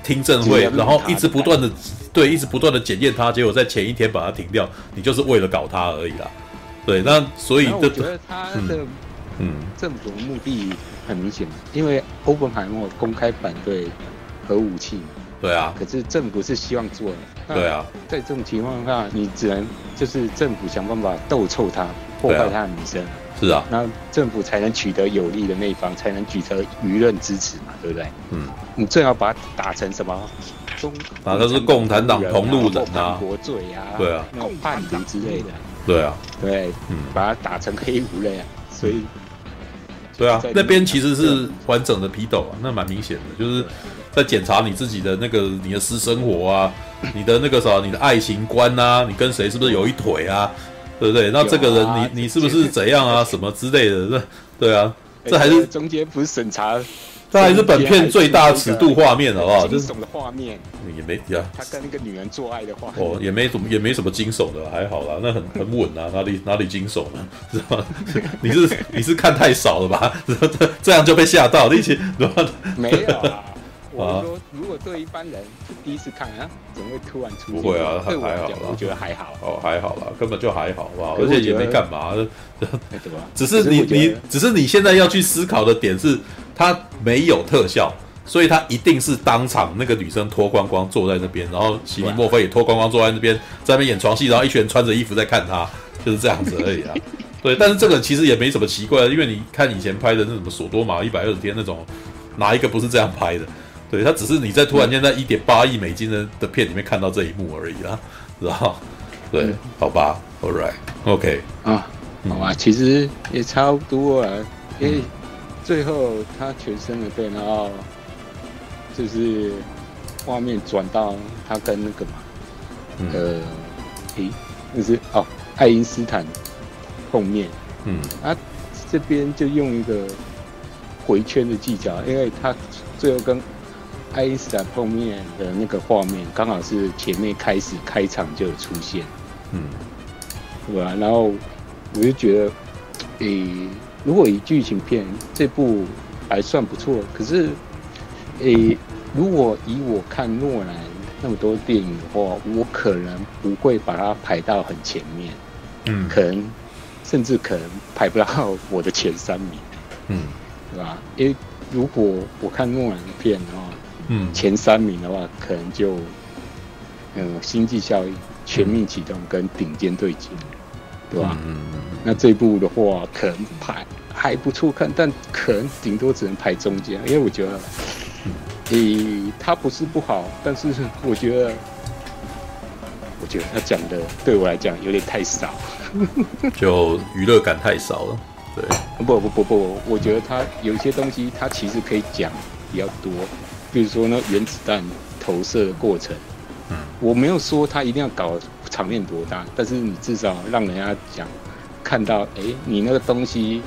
听证会，然后一直不断的对，一直不断的检验他，结果在前一天把他停掉，你就是为了搞他而已啦。对，那所以我觉得他的嗯，政府的目的很明显，因为欧本海默公开反对核武器，对啊，可是政府是希望做的，对啊，在这种情况下，你只能就是政府想办法斗臭他，破坏他的名声，是啊，那政府才能取得有利的那一方，才能取得舆论支持嘛，对不对？嗯，你最好把它打成什么？中啊，他是共产党同路人啊，国罪啊，对啊，共叛徒之类的。对啊，对，嗯，把它打成黑五类啊，所以，对啊，那边其实是完整的批斗啊，那蛮明显的，就是在检查你自己的那个你的私生活啊，你的那个啥，你的爱情观啊，你跟谁是不是有一腿啊，对不对？那这个人你你是不是怎样啊，什么之类的，这对啊，这还是中间不是审查。这还是本片最大尺度画面，好不好？就是什么画面也没呀，他跟那个女人做爱的画面哦，也没怎么也没什么惊悚的，还好啦，那很很稳啊，哪里哪里惊悚呢？是吧？*laughs* 你是你是看太少了吧？*laughs* 这样就被吓到，一起没有啊。我说，如果对一般人第一次看啊，怎么会突然出现？不会啊，对我还好，我觉得还好。哦，还好啦，根本就还好，吧？而且也没干嘛，对吧？*laughs* 只是你你只是你现在要去思考的点是，他没有特效。所以他一定是当场那个女生脱光光坐在那边，然后席尼莫菲也脱光光坐在那边，在那边演床戏，然后一群人穿着衣服在看他，就是这样子而已啊。对，*laughs* 但是这个其实也没什么奇怪的，因为你看以前拍的那什么索多玛一百二十天那种，哪一个不是这样拍的？对，他只是你在突然间在一点八亿美金的的片里面看到这一幕而已啦，知道？对，好吧，All right，OK，啊，好吧，其实也差不多啊，因为最后他全身的背，然后。就是画面转到他跟那个嘛，嗯、呃，诶，就是哦，爱因斯坦碰面，嗯，啊这边就用一个回圈的技巧，因为他最后跟爱因斯坦碰面的那个画面，刚好是前面开始开场就有出现，嗯，对吧？然后我就觉得，诶，如果以剧情片，这部还算不错，可是。诶、欸，如果以我看诺兰那么多电影的话，我可能不会把它排到很前面，嗯，可能甚至可能排不到我的前三名，嗯，对吧？因为如果我看诺兰的片的话，嗯，前三名的话，可能就嗯，《星际效应》、《全面启动》跟《顶尖对决》，对吧？嗯，嗯，那这部的话，可能排还不错看，但可能顶多只能排中间，因为我觉得。诶，他不是不好，但是我觉得，我觉得他讲的对我来讲有点太少，*laughs* 就娱乐感太少了。对，不不不不，我觉得他有一些东西，他其实可以讲比较多，比如说那原子弹投射的过程。嗯，我没有说他一定要搞场面多大，但是你至少让人家讲看到，哎，你那个东西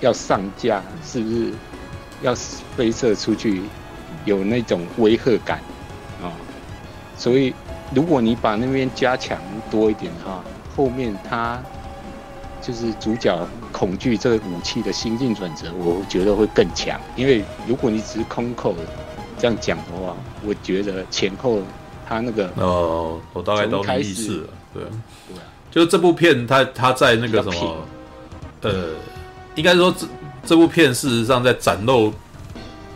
要上架，是不是要飞射出去？有那种威吓感，啊、哦，所以如果你把那边加强多一点哈，后面他就是主角恐惧这个武器的心境转折，我觉得会更强。因为如果你只是空口这样讲的话，我觉得前后他那个哦，我大概都没意识了。对，对，就这部片，他他在那个什么，呃，应该说这这部片事实上在展露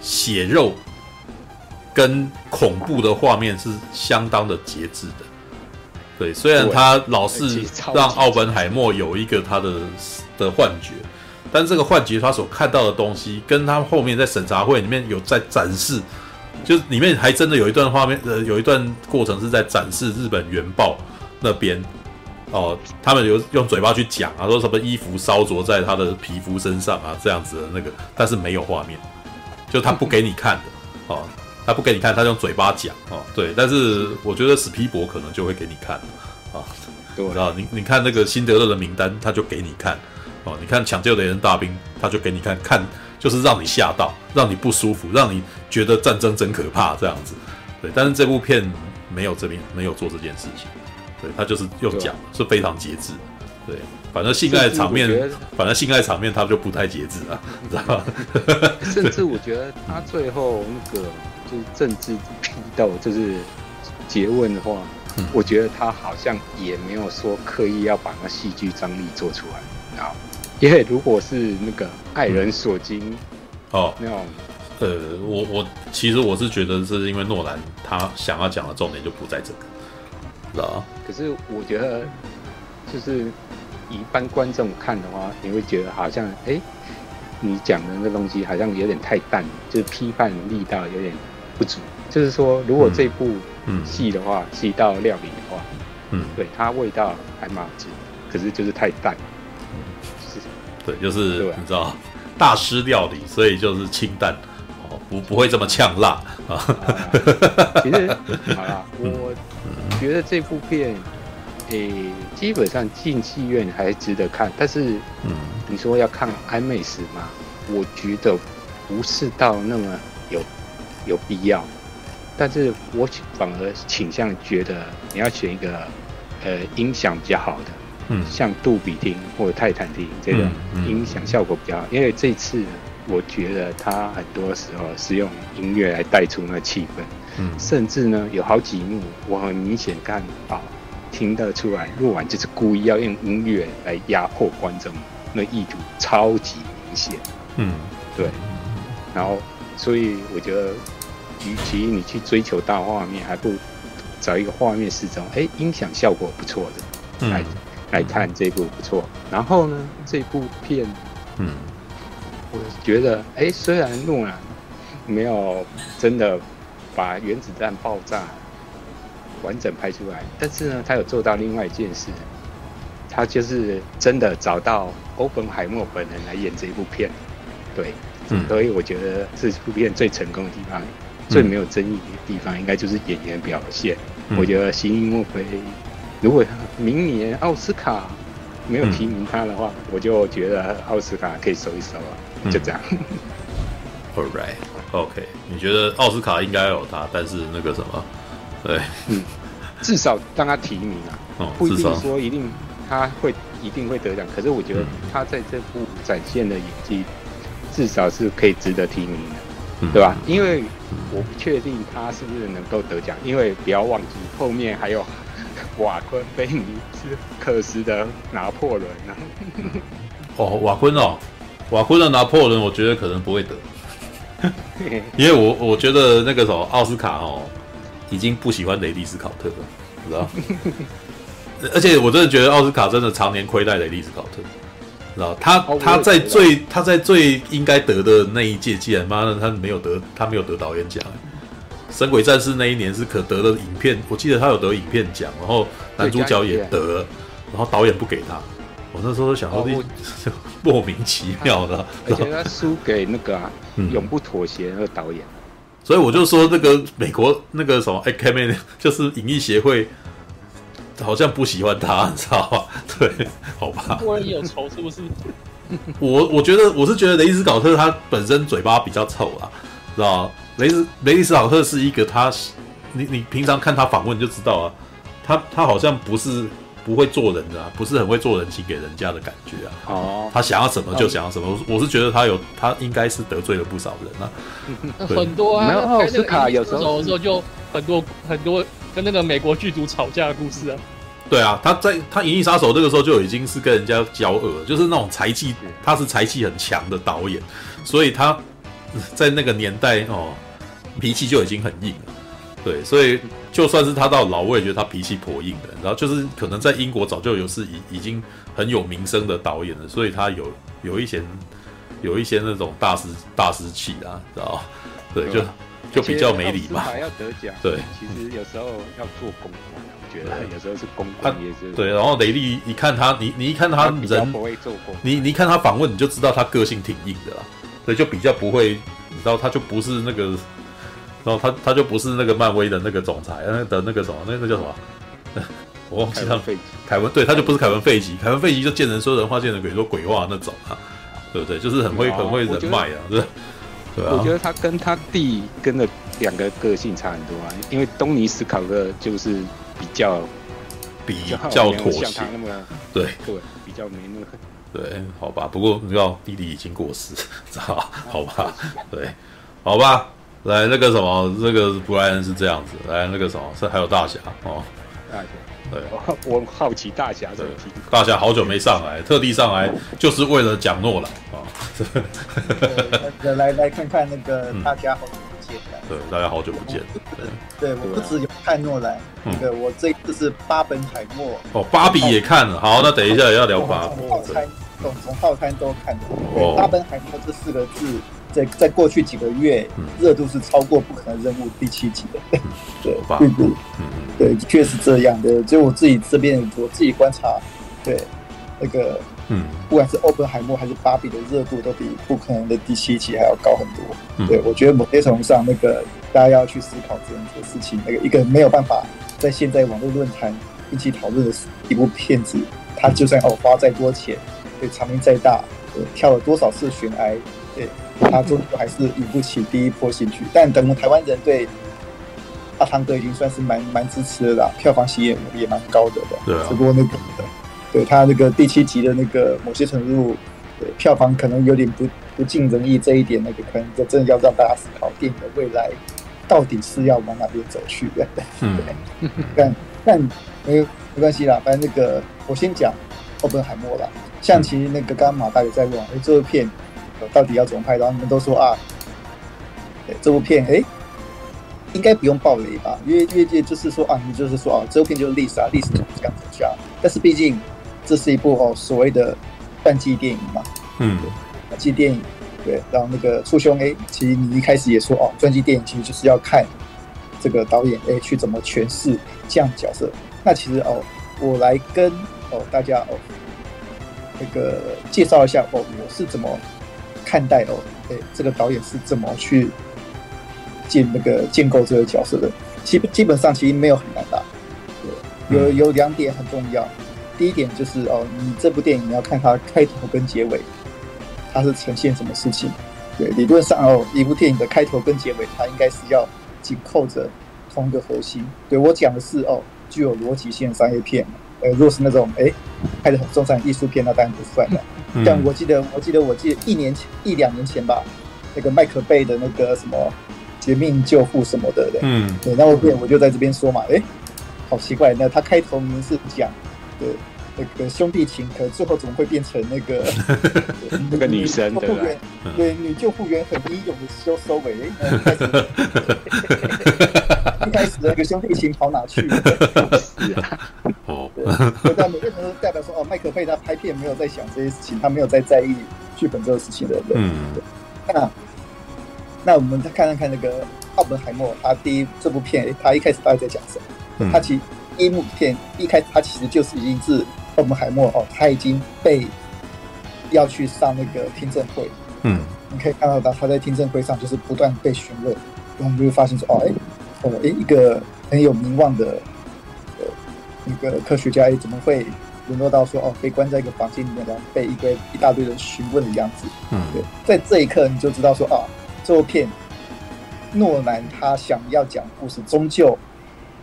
血肉。跟恐怖的画面是相当的节制的，对，虽然他老是让奥本海默有一个他的的幻觉，但这个幻觉他所看到的东西，跟他后面在审查会里面有在展示，就是里面还真的有一段画面，呃，有一段过程是在展示日本原爆那边。哦，他们有用嘴巴去讲啊，说什么衣服烧灼在他的皮肤身上啊，这样子的那个，但是没有画面，就他不给你看的哦，他不给你看，他用嘴巴讲哦，对，但是我觉得史皮博可能就会给你看啊，对，知道你你看那个辛德勒的名单，他就给你看哦，你看抢救雷人大兵，他就给你看看，就是让你吓到，让你不舒服，让你觉得战争真可怕这样子，对，但是这部片没有这边没有做这件事情。对他就是又讲是非常节制，对，反正性爱场面，反正性爱场面他就不太节制啊，*laughs* 知道吧？*laughs* 甚至我觉得他最后那个就是政治批斗，就是诘问的话，嗯、我觉得他好像也没有说刻意要把那戏剧张力做出来，啊，因为如果是那个爱人所经、嗯、哦那种，呃，我我其实我是觉得是因为诺兰他想要讲的重点就不在这个。啊可是我觉得，就是一般观众看的话，你会觉得好像，哎、欸，你讲的那东西好像有点太淡，就是批判力道有点不足。就是说，如果这部戏的话，是一道料理的话，嗯，对，它味道还蛮好吃，可是就是太淡。是，对，就是你知道，大师料理，所以就是清淡，哦，不不会这么呛辣啊。其实，*laughs* 好啦，我。觉得这部片，诶、欸，基本上进戏院还值得看，但是，嗯，你说要看 IMAX 吗？我觉得不是到那么有有必要，但是我反而倾向觉得你要选一个，呃，音响比较好的，嗯，像杜比厅或者泰坦厅这种音响效果比较好，因为这次我觉得它很多时候是用音乐来带出那气氛。嗯甚至呢，有好几幕我很明显看到，听得出来，录完就是故意要用音乐来压迫观众，那意图超级明显。嗯，对。然后，所以我觉得，与其你去追求大画面，还不如找一个画面是这种，哎，音响效果不错的，嗯、来看这部不错。然后呢，这部片，嗯，我觉得，哎，虽然诺兰没有真的。把原子弹爆炸完整拍出来，但是呢，他有做到另外一件事，他就是真的找到欧本海默本人来演这一部片，对，嗯、所以我觉得这部片最成功的地方，嗯、最没有争议的地方，应该就是演员表现。嗯、我觉得席尼墨菲，如果明年奥斯卡没有提名他的话，嗯、我就觉得奥斯卡可以收一收了，就这样。嗯、All right. OK，你觉得奥斯卡应该有他，但是那个什么，对，嗯，至少让他提名啊，哦、不一定说一定他会一定会得奖，可是我觉得他在这部展现的演技，至少是可以值得提名的，嗯、对吧？因为我不确定他是不是能够得奖，因为不要忘记后面还有瓦昆菲尼斯克斯的拿破仑啊。哦，瓦昆哦，瓦昆的拿破仑，我觉得可能不会得。*laughs* 因为我我觉得那个什么奥斯卡哦，已经不喜欢雷利斯考特了，知道？*laughs* 而且我真的觉得奥斯卡真的常年亏待雷利斯考特，知道？他他在最他在最应该得的那一届，既然妈的他没有得，他没有得导演奖。神鬼战士那一年是可得的影片，我记得他有得影片奖，然后男主角也得，然后导演不给他。我那时候想说，莫名其妙的，而且他输给那个、啊嗯、永不妥协那个导演，所以我就说那个美国那个什么 Academy 就是影艺协会，好像不喜欢他，你知道吧？*laughs* 对，好吧。我也有仇是不是？我我觉得我是觉得雷斯考特他本身嘴巴比较臭啊，知道吗？雷斯雷斯考特是一个他，你你平常看他访问就知道啊，他他好像不是。不会做人的、啊，不是很会做人情给人家的感觉啊。哦，他想要什么就想要什么。我是觉得他有，他应该是得罪了不少人啊。*laughs* 很多啊，然后奥斯卡有时候的时候就很多很多跟那个美国剧组吵架的故事啊。对啊，他在他《银翼杀手》这个时候就已经是跟人家交恶，就是那种才气，他是才气很强的导演，所以他在那个年代哦，脾气就已经很硬了。对，所以就算是他到老，我也觉得他脾气颇硬的。然后就是可能在英国早就有是已已经很有名声的导演了，所以他有有一些有一些那种大师大师气啊，知道对，就就比较没礼貌。要得奖，对，其实有时候要做公关，我觉得有时候是公关也是。对，然后雷利一看他，你你一看他人不会做公，你你一看他访问，你就知道他个性挺硬的啦。对，就比较不会，你知道，他就不是那个。然后他他就不是那个漫威的那个总裁，那的那个什么，那那叫什么？*laughs* 我忘记他。凯文，对，他就不是凯文费奇，凯文费奇就见人说人话，见人鬼说鬼话那种啊，对不对？就是很会很会人脉啊，对。对啊。我觉得他跟他弟跟的两个个性差很多啊，因为东尼斯考特就是比较比较妥协，对对，比较没那么对，好吧。不过你知道弟弟已经过世，*laughs* 知道好吧？对，好吧。来那个什么，这个布莱恩是这样子。来那个什么，是还有大侠哦。大侠，对，*laughs* 我好奇大侠这个题。大侠好久没上来，特地上来就是为了讲诺兰啊。来来来看看那个大家好久不见。对，大家好久不见。对，我不只有看诺兰，那个我这次是巴本海默。哦，芭比也看了。好，那等一下也要聊芭比。从套餐，从从套餐都看了。哦，巴本海默这四个字。在在过去几个月，热度是超过《不可能任务》第七集的，*laughs* 对，对对，对，确实这样的。就我自己这边，我自己观察，对，那个，嗯，不管是欧本海默还是芭比的热度，都比《不可能》的第七集还要高很多。对，我觉得某些程度上，那个大家要去思考这样的事情。那个一个没有办法在现在网络论坛一起讨论的一部片子，它就算哦花再多钱，对，场面再大，跳了多少次悬崖，对。他终究还是引不起第一波兴趣，但等台湾人对阿汤哥已经算是蛮蛮支持的啦，票房吸引也蛮高的的。对啊。只不过那个，对他那个第七集的那个某些程度，对票房可能有点不不尽人意这一点，那个可能就真的要让大家思考电影的未来到底是要往哪边走去的。嗯。*laughs* 但但没没关系啦，反正那个我先讲奥本海默啦。像其实那个刚刚马大也在问，哎，这部片。到底要怎么拍？然后你们都说啊，这部片哎，应该不用爆雷吧？因为业界就是说啊，你就是说啊，这部片就是历史啊，历史就是这样子下。但是毕竟这是一部哦所谓的传记电影嘛，嗯，传记电影对。然后那个初兄哎，其实你一开始也说哦，传记电影其实就是要看这个导演哎去怎么诠释这样角色。那其实哦，我来跟哦大家哦那个介绍一下哦，我是怎么。看待哦，哎，这个导演是怎么去建那个建构这个角色的？基基本上其实没有很难的，对，有有两点很重要。第一点就是哦，你这部电影你要看它开头跟结尾，它是呈现什么事情？对，理论上哦，一部电影的开头跟结尾，它应该是要紧扣着同一个核心。对，我讲的是哦，具有逻辑性的商业片。呃，如果是那种哎拍的很中产艺术片，那当然不算了。像我记得，我记得，我记得一年前一两年前吧，那个麦克贝的那个什么《绝命救护》什么的，嗯，对，那我我就在这边说嘛，哎，好奇怪，那他开头明是讲，对，那个兄弟情，可最后怎么会变成那个 *laughs* 那个女生对吧？对，女救护员很英勇的收收尾，*laughs* *laughs* 一开始那个兄弟情跑哪去了？哦，对，但每个人都代表说，哦，麦克贝他拍片没有在想这些事情，他没有在在意剧本这个事情的，对。嗯。那那我们再看看看那个奥本海默，他第一这部片，他一开始大概在讲什么？他其一幕片一开始他其实就是已经是奥本海默哦，他已经被要去上那个听证会。嗯。你可以看到他他在听证会上就是不断被询问，然后你就会发现说，哦，哎。哦，诶，一个很有名望的呃那个科学家，哎，怎么会沦落到说哦，被关在一个房间里面，然后被一堆一大堆人询问的样子？嗯，对，在这一刻你就知道说啊，这部片诺兰他想要讲故事，终究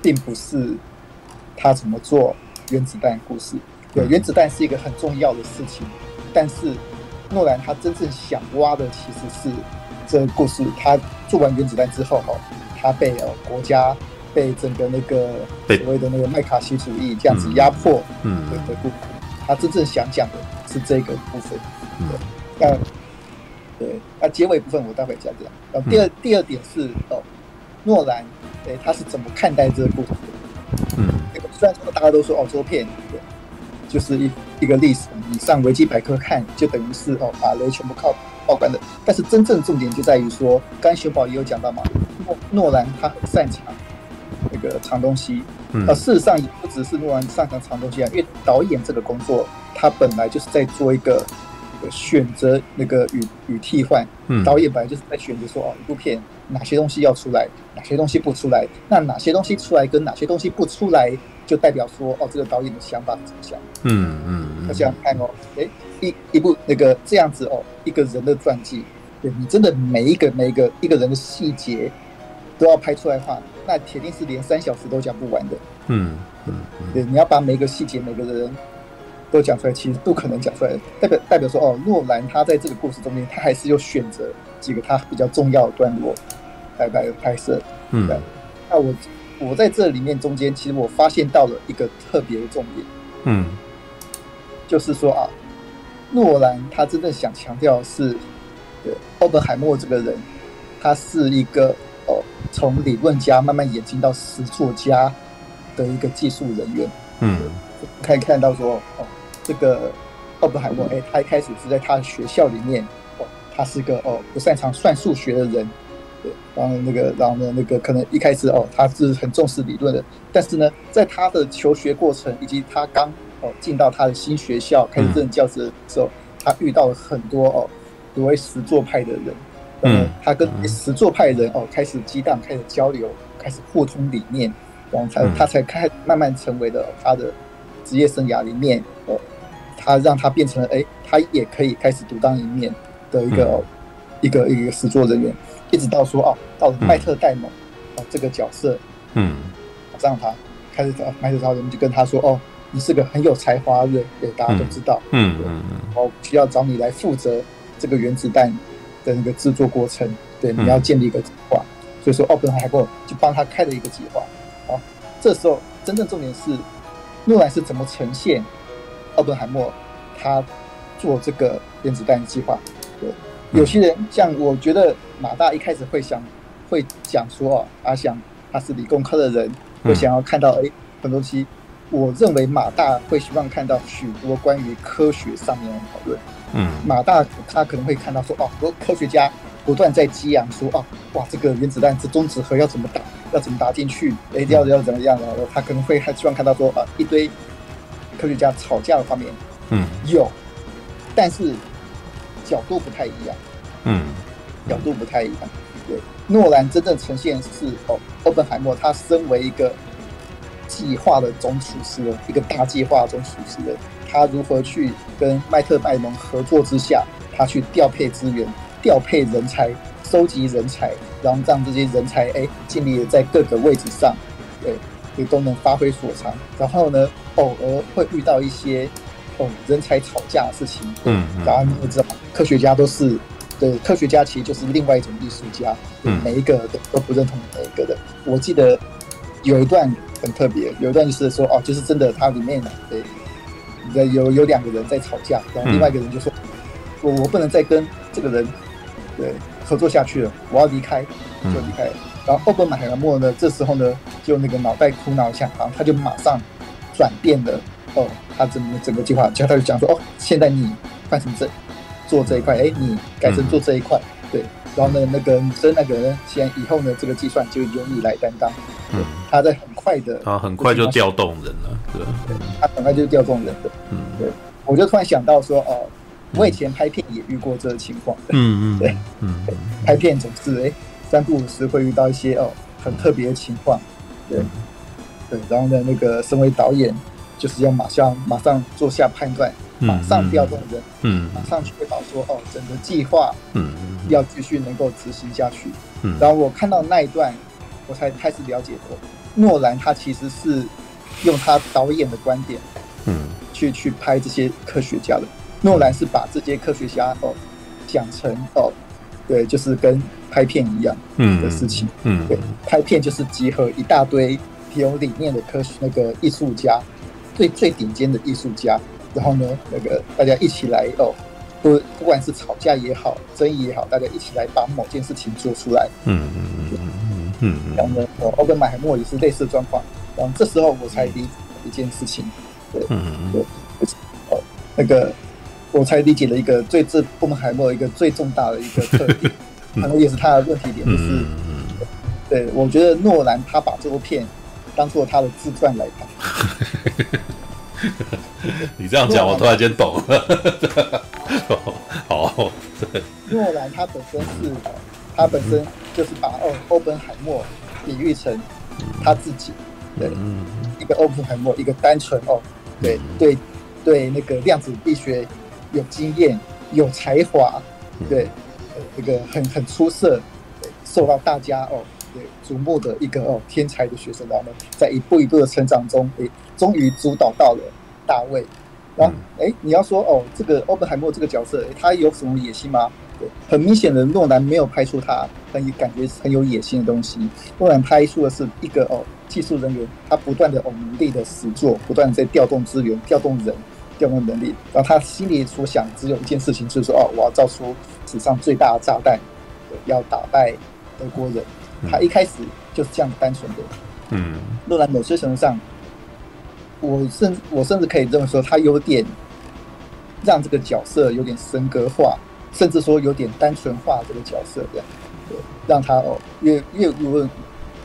并不是他怎么做原子弹故事。对，原子弹是一个很重要的事情，但是诺兰他真正想挖的其实是这个故事，他做完原子弹之后，哦。他被呃国家被整个那个所谓的那个麦卡锡主义这样子压迫，嗯，的的部分，他真正想讲的是这个部分，对，那对，那结尾部分我待会讲讲。然后第二第二点是哦，诺兰哎，他是怎么看待这个故事的？嗯，虽然说大家都说哦，这片就是一一个历史，你上维基百科看就等于是哦，把雷全部靠爆关的。但是真正重点就在于说，刚才熊宝也有讲到嘛，诺诺兰他很擅长那个藏东西，啊，事实上也不只是诺兰擅长藏东西啊，因为导演这个工作，他本来就是在做一个。选择那个与与替换，嗯，导演本来就是在选择说哦，一部片哪些东西要出来，哪些东西不出来，那哪些东西出来跟哪些东西不出来，就代表说哦，这个导演的想法怎么想？嗯嗯，那这样看哦，哎，一一部那个这样子哦，一个人的传记，对你真的每一个每一个一个人的细节都要拍出来的话，那铁定是连三小时都讲不完的。嗯嗯，对，你要把每个细节每个人。都讲出来，其实不可能讲出来的。代表代表说，哦，诺兰他在这个故事中间，他还是有选择几个他比较重要的段落来来拍摄。嗯，那我我在这里面中间，其实我发现到了一个特别的重点。嗯，就是说啊，诺兰他真正想强调的是，对，奥本海默这个人，他是一个哦，从理论家慢慢演进到实作家的一个技术人员。嗯，可以看到说，哦。这个奥本海默，哎，他一开始是在他的学校里面，哦，他是个哦不擅长算数学的人，对，然后那个，然后呢，那个可能一开始哦，他是很重视理论的，但是呢，在他的求学过程以及他刚哦进到他的新学校开始任教职的时候，他遇到了很多哦所谓实作派的人，嗯，他跟实作派的人哦开始激荡，开始交流，开始互通理念，然后才他才开慢慢成为了他的职业生涯里面哦。他让他变成了哎，他也可以开始独当一面的一个、嗯、一个一个实作人员，一直到说哦，到了麦特戴蒙、嗯、哦这个角色，嗯，让他开始找迈特超人就跟他说哦，你是个很有才华的人，对，大家都知道，嗯嗯嗯，哦，需要找你来负责这个原子弹的那个制作过程，对，你要建立一个计划，嗯、所以说奥本海默就帮他开了一个计划，好，这时候真正重点是诺兰是怎么呈现。奥本海默他做这个原子弹计划，对，有些人像我觉得马大一开始会想会讲说啊，阿翔他是理工科的人，会想要看到哎很多东西。我认为马大会希望看到许多关于科学上面的讨论。嗯，马大他可能会看到说哦，很多科学家不断在激昂说哦，哇，这个原子弹这中子核要怎么打，要怎么打进去，哎，要要怎么样然后他可能会还希望看到说啊一堆。科学家吵架的方面，嗯，有，但是角度不太一样，嗯，角度不太一样。对，诺兰真正呈现是哦，奥本海默他身为一个计划的总厨师的一个大计划的总厨师的，他如何去跟麦特戴蒙合作之下，他去调配资源、调配人才、收集人才，然后让这些人才哎，尽力的在各个位置上，对。都能发挥所长，然后呢，偶尔会遇到一些哦人才吵架的事情，嗯，然后你也知道，科学家都是对，科学家其实就是另外一种艺术家，嗯，每一个都都不认同每一个的。我记得有一段很特别，有一段就是说哦，就是真的，它里面对，有有两个人在吵架，然后另外一个人就说，我我不能再跟这个人对合作下去了，我要离开，就离开了。然后奥本海默呢，这时候呢，就那个脑袋苦恼一下，然后他就马上转变了哦，他整个整个计划，就他就讲说哦，现在你换成这做这一块，哎，你改成做这一块，对，然后呢，那个女生那个人，现在以后呢，这个计算就由你来担当，嗯，他在很快的，他很快就调动人了，对，他很快就调动人的，嗯，对，我就突然想到说哦，我以前拍片也遇过这个情况，嗯 *laughs* 嗯，对，嗯，拍片总是哎。三不五时会遇到一些哦很特别的情况，对，对，然后呢，那个身为导演，就是要马上马上做下判断，马上调动人，嗯，马上确保说哦整个计划，嗯，要继续能够执行下去，嗯，然后我看到那一段，我才开始了解说，诺兰他其实是用他导演的观点，嗯，去去拍这些科学家的，诺兰是把这些科学家哦讲成哦，对，就是跟。拍片一样的事情，嗯，对，拍片就是集合一大堆有理念的科学那个艺术家，最最顶尖的艺术家，然后呢，那个大家一起来哦，不不管是吵架也好，争议也好，大家一起来把某件事情做出来，嗯嗯嗯嗯，嗯嗯，然后呢，呃，奥本海默也是类似的状况。然后这时候我才理解一件事情，对，嗯嗯对，哦，那个我才理解了一个最这布门海默一个最重大的一个特点，*laughs* 可能也是他的问题点，就是，对，我觉得诺兰他把这部片当做他的自传来看。*laughs* 你这样讲，我突然间懂了。*laughs* 好，诺兰他本身是，他本身就是把哦，欧本海默比喻成他自己，对，一个欧本海默，一个单纯哦，对对对，那个量子力学有经验、有才华，对，一个很很出色，受到大家哦对瞩目的一个哦天才的学生，然后呢，在一步一步的成长中，诶，终于主导到了。大卫，然后哎，你要说哦，这个欧本海默这个角色，他有什么野心吗？对，很明显的，诺兰没有拍出他很感觉很有野心的东西。诺兰拍出的是一个哦，技术人员，他不断的哦努力的实作，不断的在调动资源、调动人、调动能力。然后他心里所想只有一件事情，就是说哦，我要造出史上最大的炸弹，要打败德国人。他一开始就是这样单纯的。嗯，诺兰某些程度上。我甚我甚至可以这么说，他有点让这个角色有点神格化，甚至说有点单纯化这个角色这样，对，让他哦越越越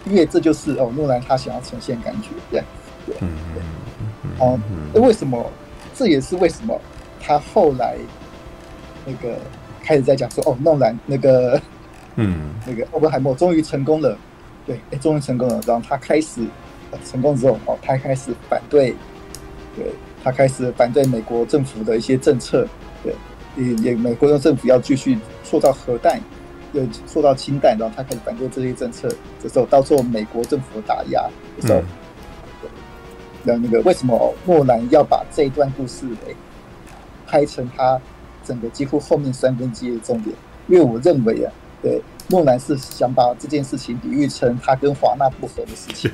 越这就是哦诺兰他想要呈现感觉这样，对对，哦，那为什么？这也是为什么他后来那个开始在讲说哦弄兰那个嗯 *laughs* 那个奥本海默终于成功了，对，哎终于成功了，然后他开始。成功之后，哦，他开始反对，对，他开始反对美国政府的一些政策，对，也也美国的政府要继续塑造核弹，又塑造氢弹，然后他开始反对这些政策，这时候到时候美国政府的打压的时候，那、那个为什么莫兰要把这一段故事诶拍成他整个几乎后面三分之一的重点？因为我认为啊，对。诺兰是想把这件事情比喻成他跟华纳不合的事情。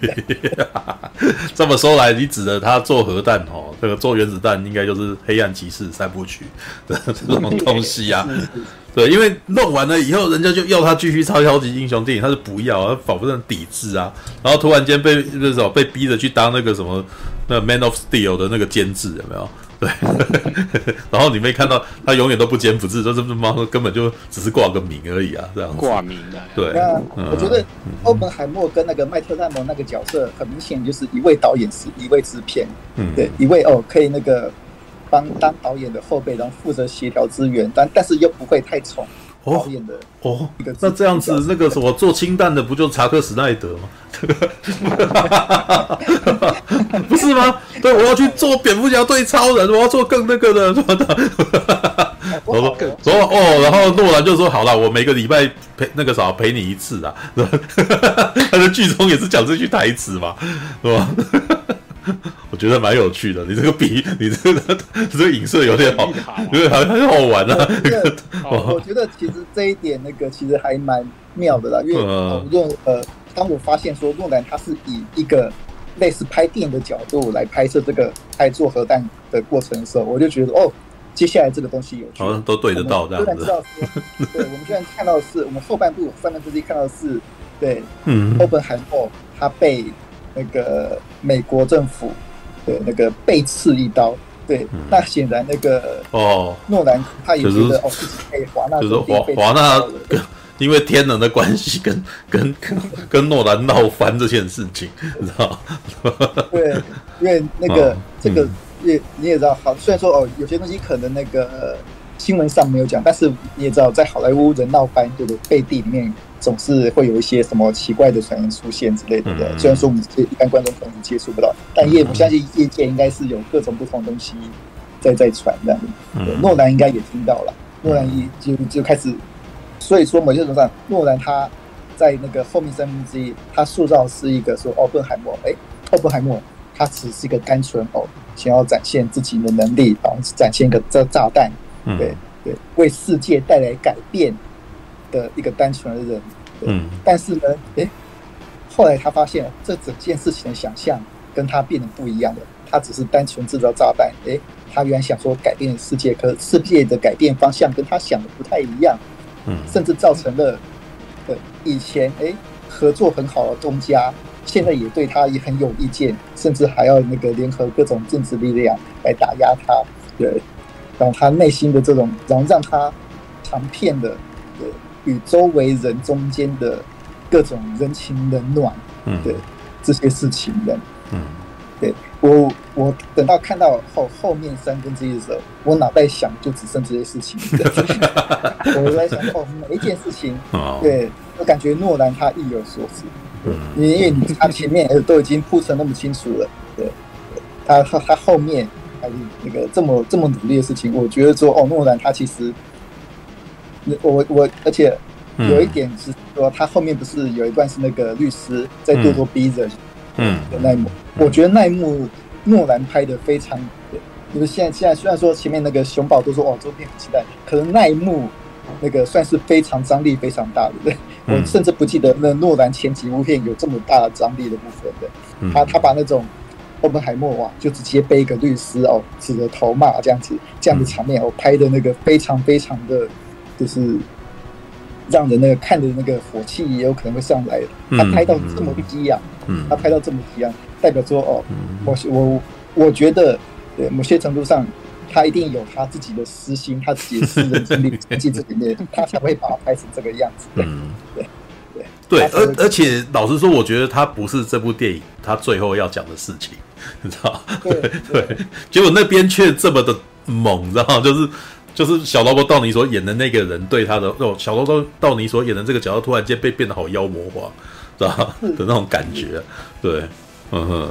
*laughs* 这么说来，你指的他做核弹哦，这个做原子弹应该就是黑暗骑士三部曲的这种东西啊。*laughs* 对，因为弄完了以后，人家就要他继续抄超级英雄电影，他是不要，他仿佛很抵制啊。然后突然间被那种被逼着去当那个什么那个 Man of Steel 的那个监制，有没有？对，*laughs* 然后你没看到他永远都不坚不治，就是猫根本就只是挂个名而已啊，这样挂名的。对，我觉得欧本海默跟那个麦特戴蒙那个角色，很明显就是一位导演是一位制片，嗯，对，一位哦可以那个帮当导演的后辈，然后负责协调资源，但但是又不会太宠。导演的哦，那这样子，那个什么做氢弹的不就查克史奈德吗？*laughs* 不是吗？对，我要去做蝙蝠侠对超人，我要做更那个的什么的。我说，说哦，然后诺兰就说好了，我每个礼拜陪那个啥陪你一次啊。*laughs* 他的剧中也是讲这句台词嘛，是吧？*laughs* 我觉得蛮有趣的，你这个比你这个这个影射有点好，因为很很好玩啊。我 *laughs* 我觉得其实这一点那个其实还蛮妙的啦，因为我用呃，当我发现说诺兰他是以一个类似拍电影的角度来拍摄这个拍做核弹的过程的时候，我就觉得哦，接下来这个东西有趣，好像都对得到这样子。虽然知道是，对，我们现在看到的是我们后半部三分之一看到的是，对，嗯，欧本海默他被。那个美国政府的那个被刺一刀，对，嗯、那显然那个哦，诺兰他也觉得、就是、哦，被华纳就是华华纳跟因为天能的关系跟 *laughs* 跟跟跟诺兰闹翻这件事情，你知道对，因为那个、哦、这个也你也知道，好，虽然说哦，有些东西可能那个新闻上没有讲，但是你也知道，在好莱坞人闹翻，对不对？背地里面。总是会有一些什么奇怪的传言出现之类的，嗯、虽然说我们一般观众可能接触不到，但业我相信业界应该是有各种不同东西在在传这样。诺兰应该也听到了，诺兰也就就开始，所以说某些程度上，诺兰他在那个后面三分之一，他塑造是一个说奥本海默，哎，奥本海默他只是一个单纯哦，想要展现自己的能力，然后展现一个这炸弹，对对，为世界带来改变。的一个单纯的人，嗯，但是呢，诶，后来他发现这整件事情的想象跟他变得不一样了。他只是单纯制造炸弹，诶，他原来想说改变世界，可世界的改变方向跟他想的不太一样，嗯，甚至造成了，呃，以前诶合作很好的东家，现在也对他也很有意见，甚至还要那个联合各种政治力量来打压他，对，然后他内心的这种，然后让他尝遍的，对，与周围人中间的各种人情冷暖，嗯，对，这些事情的，嗯，对。我我等到看到后后面三分之一的时候，我脑袋想就只剩这些事情。*laughs* 我在想哦，每一件事情，对，我感觉诺兰他意有所指。嗯，因为你他前面都已经铺陈那么清楚了，对，他他他后面还有那个这么这么努力的事情，我觉得说哦，诺兰他其实，我我而且有一点是说，他后面不是有一段是那个律师在咄咄逼人。嗯，的那一幕，我觉得那一幕诺兰拍的非常，就是现在现在虽然说前面那个熊宝都说哦，这部片很期待，可能那一幕那个算是非常张力非常大的，*laughs* 对，我甚至不记得那诺兰前几部片有这么大的张力的部分的，他他把那种欧本海默哇，就直接背一个律师哦指着头骂这样子这样的场面哦拍的那个非常非常的，就是让人那个看的那个火气也有可能会上来，他拍到这么激昂。嗯，他拍到这么一样，代表说哦，我我我觉得，对某些程度上，他一定有他自己的私心，他自己的私人经历 *laughs* 进这里面，他才会把它拍成这个样子。嗯，对对对，而而且老实说，我觉得他不是这部电影他最后要讲的事情，你知道？对 *laughs* 对，结果那边却这么的猛，你知道吗？就是就是小萝卜道尼所演的那个人对他的哦，小萝卜道尼所演的这个角色突然间被变得好妖魔化。是吧？的那种感觉，对，嗯哼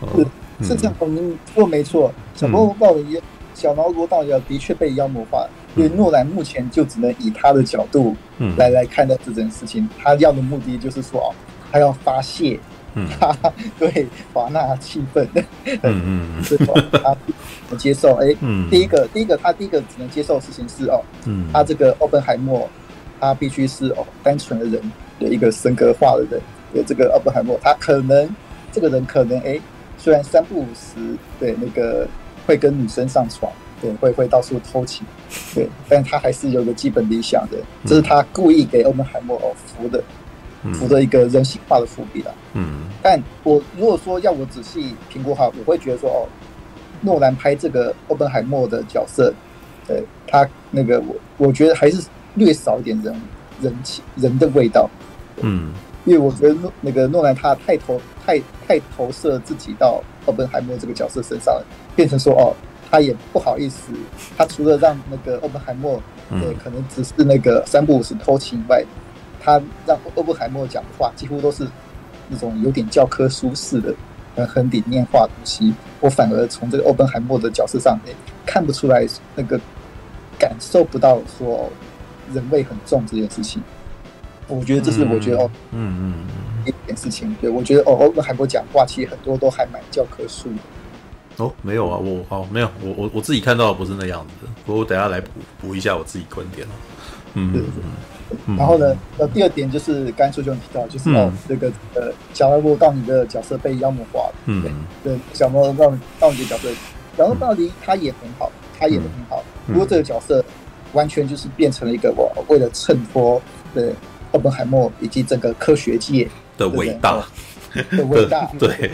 哼，是是这样，我们说没错。小萝卜道尼，小萝卜道尼的确被妖魔化，因为诺兰目前就只能以他的角度来来看待这件事情。他要的目的就是说，哦，他要发泄他 *laughs* 对华纳气愤，嗯嗯，*laughs* 是吧？他能接受？哎，第一个，第一个，他第一个只能接受的事情是哦，嗯他这个奥本海默，他必须是哦单纯的人。的一个神格化的人，有这个奥本海默，他可能这个人可能哎，虽然三不五时，对那个会跟女生上床，对会会到处偷情，对，但他还是有个基本理想的，这是他故意给奥本海默哦服的，服的一个人性化的伏笔了。嗯，但我如果说要我仔细评估哈，我会觉得说哦，诺兰拍这个奥本海默的角色，呃他那个我我觉得还是略少一点人人气人的味道。嗯，因为我觉得诺那个诺兰他太投太太投射自己到奥本海默这个角色身上了，变成说哦，他也不好意思，他除了让那个奥本海默对可能只是那个三不五时偷情以外，他让奥本海默讲的话几乎都是那种有点教科书式的很很理念化的东西，我反而从这个奥本海默的角色上面看不出来那个感受不到说人味很重这件事情。我觉得这是我觉得哦，嗯嗯嗯，一点事情。对，我觉得哦，欧本海默讲话其实很多都还蛮教科书的。哦，没有啊，我哦没有，我我我自己看到的不是那样子的。不过我等下来补补一下我自己观点。嗯，对对对。然后呢，呃，第二点就是刚才说就提到，就是哦，这个呃，小劳勃道尼的角色被妖魔化了。嗯，对，小劳勃道尼道尼的角色，小劳勃道尼他也很好，他演的很好。不过这个角色完全就是变成了一个我为了衬托对。奥本海默以及整个科学界的伟大。的伟大，*laughs* 对，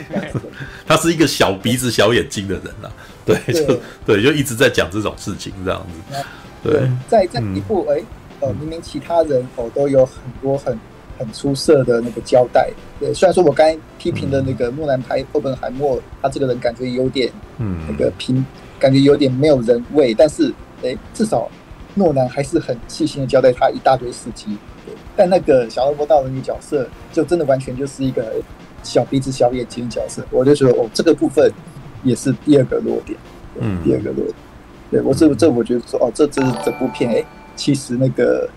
他是一个小鼻子小眼睛的人呐，对，就对，就一直在讲这种事情这样子，对，在在一部哎，呃，明明其他人哦都有很多很很出色的那个交代，对，虽然说我刚才批评的那个诺兰拍奥本海默，他这个人感觉有点嗯那个平，感觉有点没有人味，但是哎，至少诺兰还是很细心的交代他一大堆事迹。但那个小恶魔道的女角色，就真的完全就是一个小鼻子小眼睛的角色，我就觉得哦，这个部分也是第二个弱点，嗯，第二个弱点。对我这这，我觉得说哦，这这是整部片，哎，其实那个，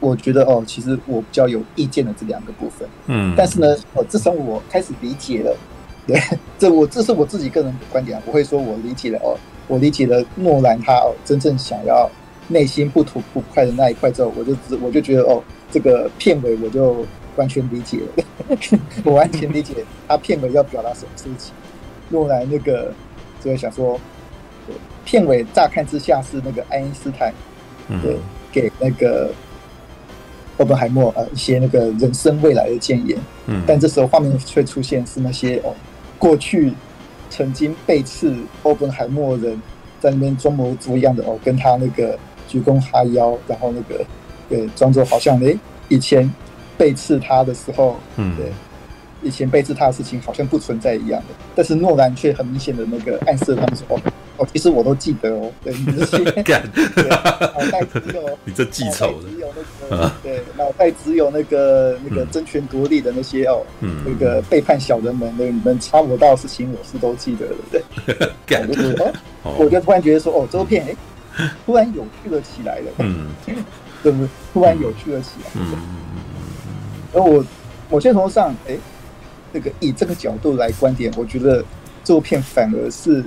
我觉得哦，其实我比较有意见的这两个部分，嗯，但是呢，哦，自从我开始理解了，*laughs* 对，这我这是我自己个人的观点，我会说我理解了哦，我理解了诺兰他哦真正想要。内心不吐不快的那一块之后，我就只我就觉得哦，这个片尾我就完全理解了，*laughs* 我完全理解他片尾要表达什么事情。诺兰那个就会想说，片尾乍看之下是那个爱因斯坦，对，给那个奥本海默呃一些那个人生未来的建言，嗯，但这时候画面却出现是那些哦过去曾经背刺奥本海默的人在那边装模作样的哦跟他那个鞠躬哈腰，然后那个对装作好像诶以前背刺他的时候，嗯，对，以前背刺他的事情好像不存在一样的，但是诺兰却很明显的那个暗示他们说哦。哦，其实我都记得哦，对，你这些 *laughs* 干，脑袋只有 *laughs* 你这记仇的，只有那个，对，脑袋只有那个那个争权夺利的那些哦，嗯，那个背叛小人们，那你们插我到的事情，我是都记得的，对，*laughs* 干，我就突然觉得说，哦，这部片哎，突然有趣了起来了，嗯，对不对？突然有趣了起来，嗯，然后我我先从上，哎，那个以这个角度来观点，我觉得这部片反而是。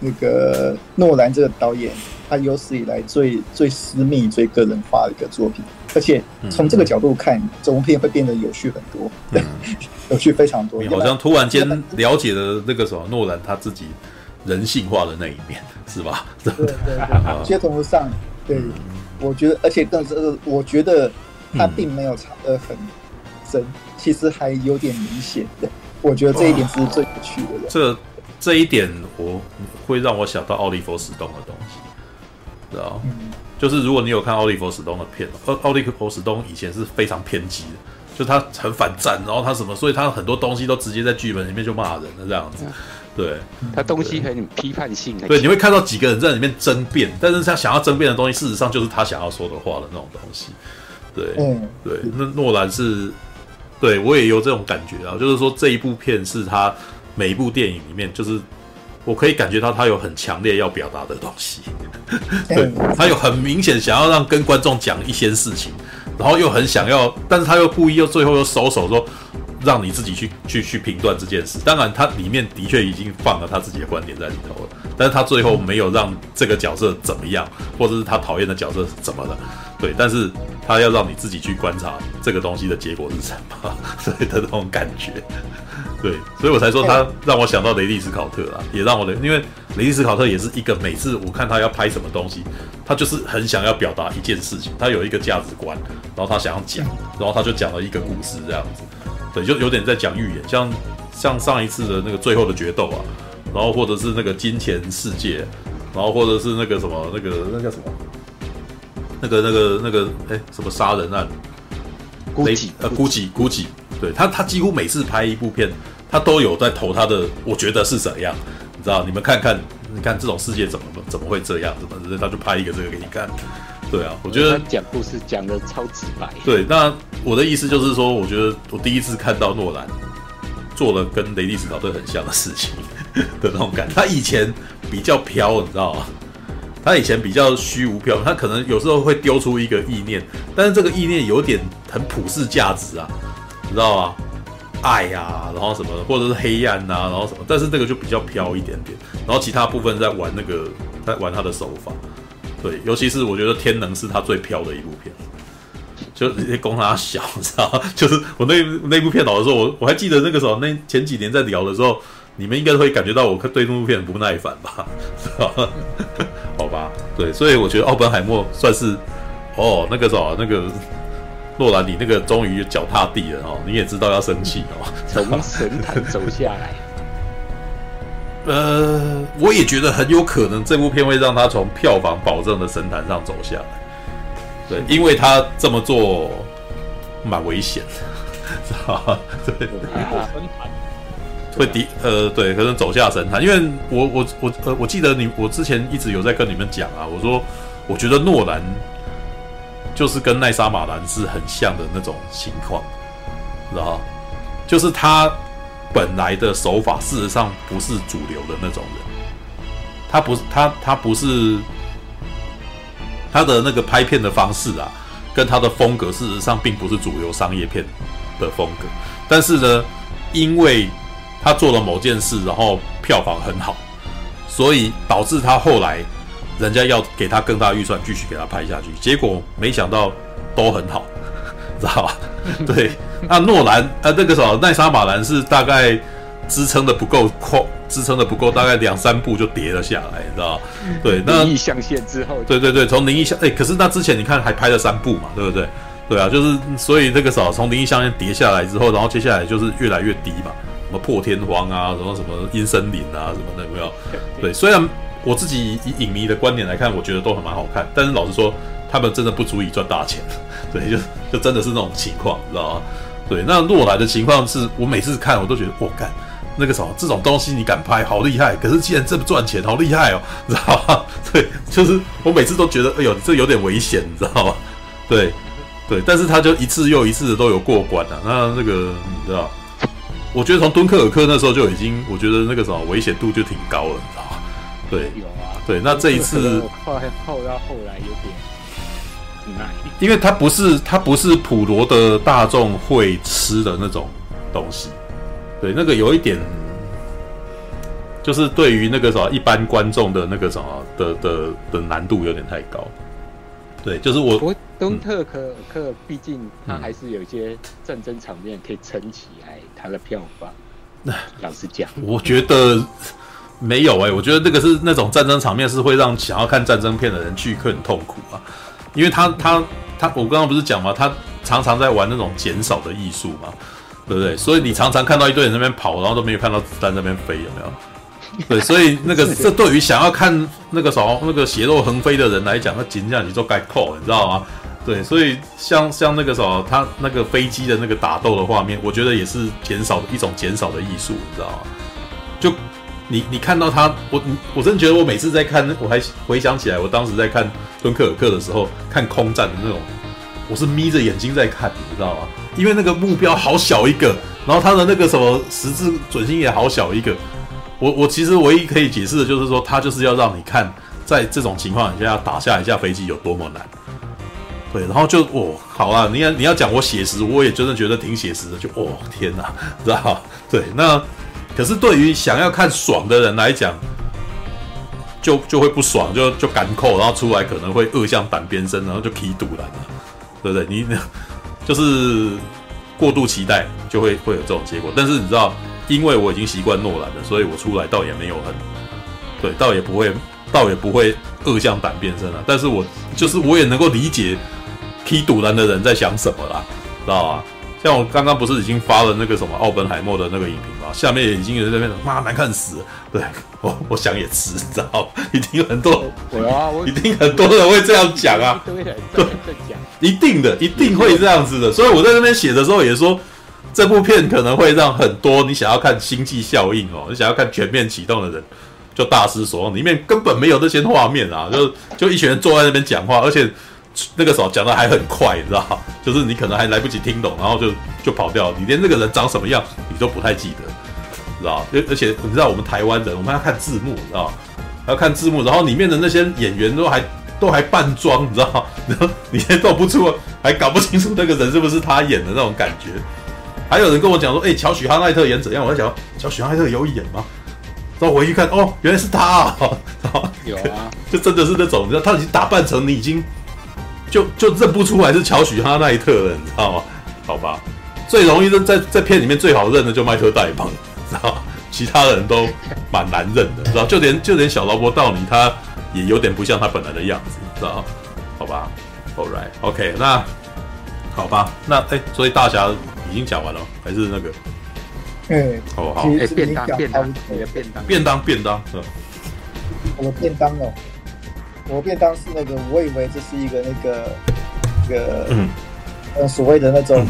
那个诺兰这个导演，他有史以来最最私密、最个人化的一个作品，而且从这个角度看，这部片会变得有趣很多，对，*laughs* 有趣非常多。你好像突然间了解了那个什么诺兰他自己人性化的那一面，是吧？对对对，接 *laughs* 头上，对，我觉得，而且更是，我觉得他并没有藏得很深，其实还有点明显的。我觉得这一点是最有趣的。这。这一点我会让我想到奥利弗·史东的东西，知道、嗯、就是如果你有看奥利弗·史东的片，奥奥利弗·史东以前是非常偏激的，就他很反战，然后他什么，所以他很多东西都直接在剧本里面就骂人了这样子。对，他东西很批判性。对，你会看到几个人在里面争辩，但是他想要争辩的东西，事实上就是他想要说的话的那种东西。对，嗯、对，那诺兰是，对我也有这种感觉啊，就是说这一部片是他。每一部电影里面，就是我可以感觉到他有很强烈要表达的东西，对，*laughs* 他有很明显想要让跟观众讲一些事情，然后又很想要，但是他又故意又最后又收手说，让你自己去去去评断这件事。当然，他里面的确已经放了他自己的观点在里头了，但是他最后没有让这个角色怎么样，或者是他讨厌的角色是怎么了，对，但是他要让你自己去观察这个东西的结果是什么，所以的那种感觉。对，所以我才说他让我想到雷利斯考特啦，也让我的，因为雷利斯考特也是一个每次我看他要拍什么东西，他就是很想要表达一件事情，他有一个价值观，然后他想要讲，然后他就讲了一个故事这样子，对，就有点在讲预言，像像上一次的那个最后的决斗啊，然后或者是那个金钱世界，然后或者是那个什么那个那叫什么，那个那个那个哎什么杀人案，估计呃估计估计，对他他几乎每次拍一部片。他都有在投他的，我觉得是怎样，你知道？你们看看，你看这种世界怎么怎么会这样？怎么他就拍一个这个给你看？对啊，我觉得讲故事讲的超直白。对，那我的意思就是说，我觉得我第一次看到诺兰做了跟雷利斯考特很像的事情 *laughs* 的那种感觉。他以前比较飘，你知道吗？他以前比较虚无缥缈，他可能有时候会丢出一个意念，但是这个意念有点很普世价值啊，你知道吗？爱呀、啊，然后什么，或者是黑暗呐、啊，然后什么，但是这个就比较飘一点点，然后其他部分在玩那个，在玩他的手法，对，尤其是我觉得《天能》是他最飘的一部片，就直接供他小，你知道吗 *laughs* 就是我那那部片老的时候，我我还记得那个时候，那前几年在聊的时候，你们应该会感觉到我对那部片很不耐烦吧？是吧？好吧，对，所以我觉得奥本海默算是，哦，那个时候那个。诺兰，你那个终于脚踏地了哦，你也知道要生气哦，*laughs* 从神坛走下来。*laughs* 呃，我也觉得很有可能这部片会让他从票房保证的神坛上走下来。对，因为他这么做蛮危险的，*laughs* 知道吧？对，神坛会低呃，对，可能走下神坛。因为我我我呃，我记得你，我之前一直有在跟你们讲啊，我说我觉得诺兰。就是跟奈莎马兰是很像的那种情况，然后？就是他本来的手法，事实上不是主流的那种人，他不是他他不是他的那个拍片的方式啊，跟他的风格，事实上并不是主流商业片的风格。但是呢，因为他做了某件事，然后票房很好，所以导致他后来。人家要给他更大预算，继续给他拍下去，结果没想到都很好，*laughs* 知道吧？*laughs* 对，那诺兰呃，那个时候奈莎马兰是大概支撑的不够快，支撑的不够，大概两三部就跌了下来，你知道？对，那灵异象限之后，对对对，从灵异象，哎，可是那之前你看还拍了三部嘛，对不对？对啊，就是所以那个时候从灵异象限跌下来之后，然后接下来就是越来越低嘛，什么破天荒啊，什么什么阴森林啊，什么的有没有？对，虽然我自己以影迷的观点来看，我觉得都很蛮好看，但是老实说，他们真的不足以赚大钱。*laughs* 对，就就真的是那种情况，知道吗？对，那洛莱的情况是我每次看我都觉得，我、哦、干那个什么这种东西你敢拍，好厉害！可是既然这么赚钱，好厉害哦，你知道吗？*laughs* 对，就是我每次都觉得，哎呦，这有点危险，你知道吗？*laughs* 对。对，但是他就一次又一次的都有过关了。那那个你知道，我觉得从敦刻尔克那时候就已经，我觉得那个什么危险度就挺高了，你知道吗？对，有啊。对，那这一次后后到后来有点难，因为它不是它不是普罗的大众会吃的那种东西。对，那个有一点，就是对于那个什么一般观众的那个什么的的的难度有点太高。对，就是我。敦特可可，毕竟它还是有一些战争场面可以撑起来它的票房。那老实讲，我觉得没有哎、欸，我觉得那个是那种战争场面是会让想要看战争片的人去很痛苦啊，因为他他他，我刚刚不是讲吗？他常常在玩那种减少的艺术嘛，对不对？所以你常常看到一堆人在那边跑，然后都没有看到子弹那边飞，有没有？对，*laughs* 所以那个这对于想要看那个什么那个血肉横飞的人来讲，那紧张你就该扣，你知道吗？对，所以像像那个时候，他那个飞机的那个打斗的画面，我觉得也是减少一种减少的艺术，你知道吗？就你你看到他，我我真的觉得我每次在看，我还回想起来，我当时在看敦刻尔克的时候，看空战的那种，我是眯着眼睛在看，你知道吗？因为那个目标好小一个，然后他的那个什么十字准心也好小一个，我我其实唯一可以解释的就是说，他就是要让你看，在这种情况下打下一架飞机有多么难。对，然后就哦，好啊，你要你要讲我写实，我也真的觉得挺写实的，就哦天哪，知道？对，那可是对于想要看爽的人来讲，就就会不爽，就就赶扣，然后出来可能会恶向胆边生，然后就踢赌了，对不对？你 *laughs* 就是过度期待，就会会有这种结果。但是你知道，因为我已经习惯诺兰了，所以我出来倒也没有很，对，倒也不会，倒也不会恶向胆边生了。但是我就是我也能够理解。踢赌篮的人在想什么啦？知道吧？像我刚刚不是已经发了那个什么奥本海默的那个影评吗？下面也已经有人在那边妈难看死了。对我，我想也是，知道 *laughs* 一定很多，我啊，我一定很多人会这样讲啊。对，一定的，一定会这样子的。所以我在那边写的时候也说，这部片可能会让很多你想要看星际效应哦，你想要看全面启动的人就大失所望。里面根本没有那些画面啊，就就一群人坐在那边讲话，而且。那个时候讲的还很快，你知道，*laughs* 就是你可能还来不及听懂，然后就就跑掉，你连那个人长什么样你都不太记得，知道？而而且你知道我们台湾人，我们要看字幕，你知道？要看字幕，然后里面的那些演员都还都还扮装，你知道？然 *laughs* 后你也都不出，还搞不清楚那个人是不是他演的那种感觉。还有人跟我讲说，哎、欸，乔许哈奈特演怎样？我在想，乔许哈奈特有演吗？然后我一看，哦，原来是他啊！*laughs* 有啊，就真的是那种，你知道，他已经打扮成你已经。就就认不出来是乔许哈奈特了，你知道吗？好吧，最容易认在在片里面最好认的就迈特戴蒙，知道吗？其他人都蛮难认的，知道？就连就连小劳勃道尼他也有点不像他本来的样子，知道？好吧，All right，OK，okay，那好吧，那哎、欸，所以大侠已经讲完了，还是那个？嗯，好好，哎，便当便当，你的便当便当便当，是吧？我的便当哦。我便当是那个，我以为这是一个那个，那个，嗯，所谓的那种，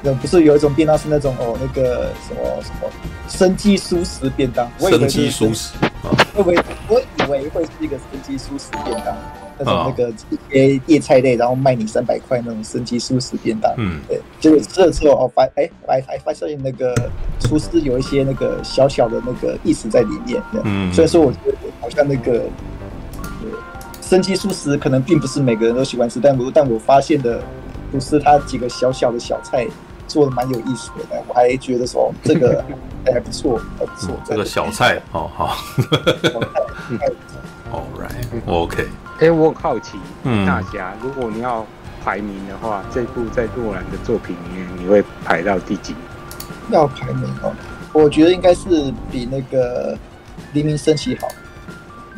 那不是有一种便当是那种哦，那个什么什么生机蔬食便当，我以为生机蔬食，我以为我以为会是一个生机蔬食便当，那种那个一些叶菜类，然后卖你三百块那种生机蔬食便当，嗯，对，结果吃了之后哦，发哎，还还发现那个厨师有一些那个小小的那个意思在里面，嗯，所以说我觉得好像那个。生机素食可能并不是每个人都喜欢吃，但我但我发现的不是他几个小小的小菜做的蛮有意思的，我还觉得说这个还 *laughs* 不错，还不错。这个小菜哦好。All right，OK。哎，我很好奇，大侠，如果你要排名的话，这部在诺兰的作品里面，你会排到第几？要排名哦，我觉得应该是比那个黎明升起好。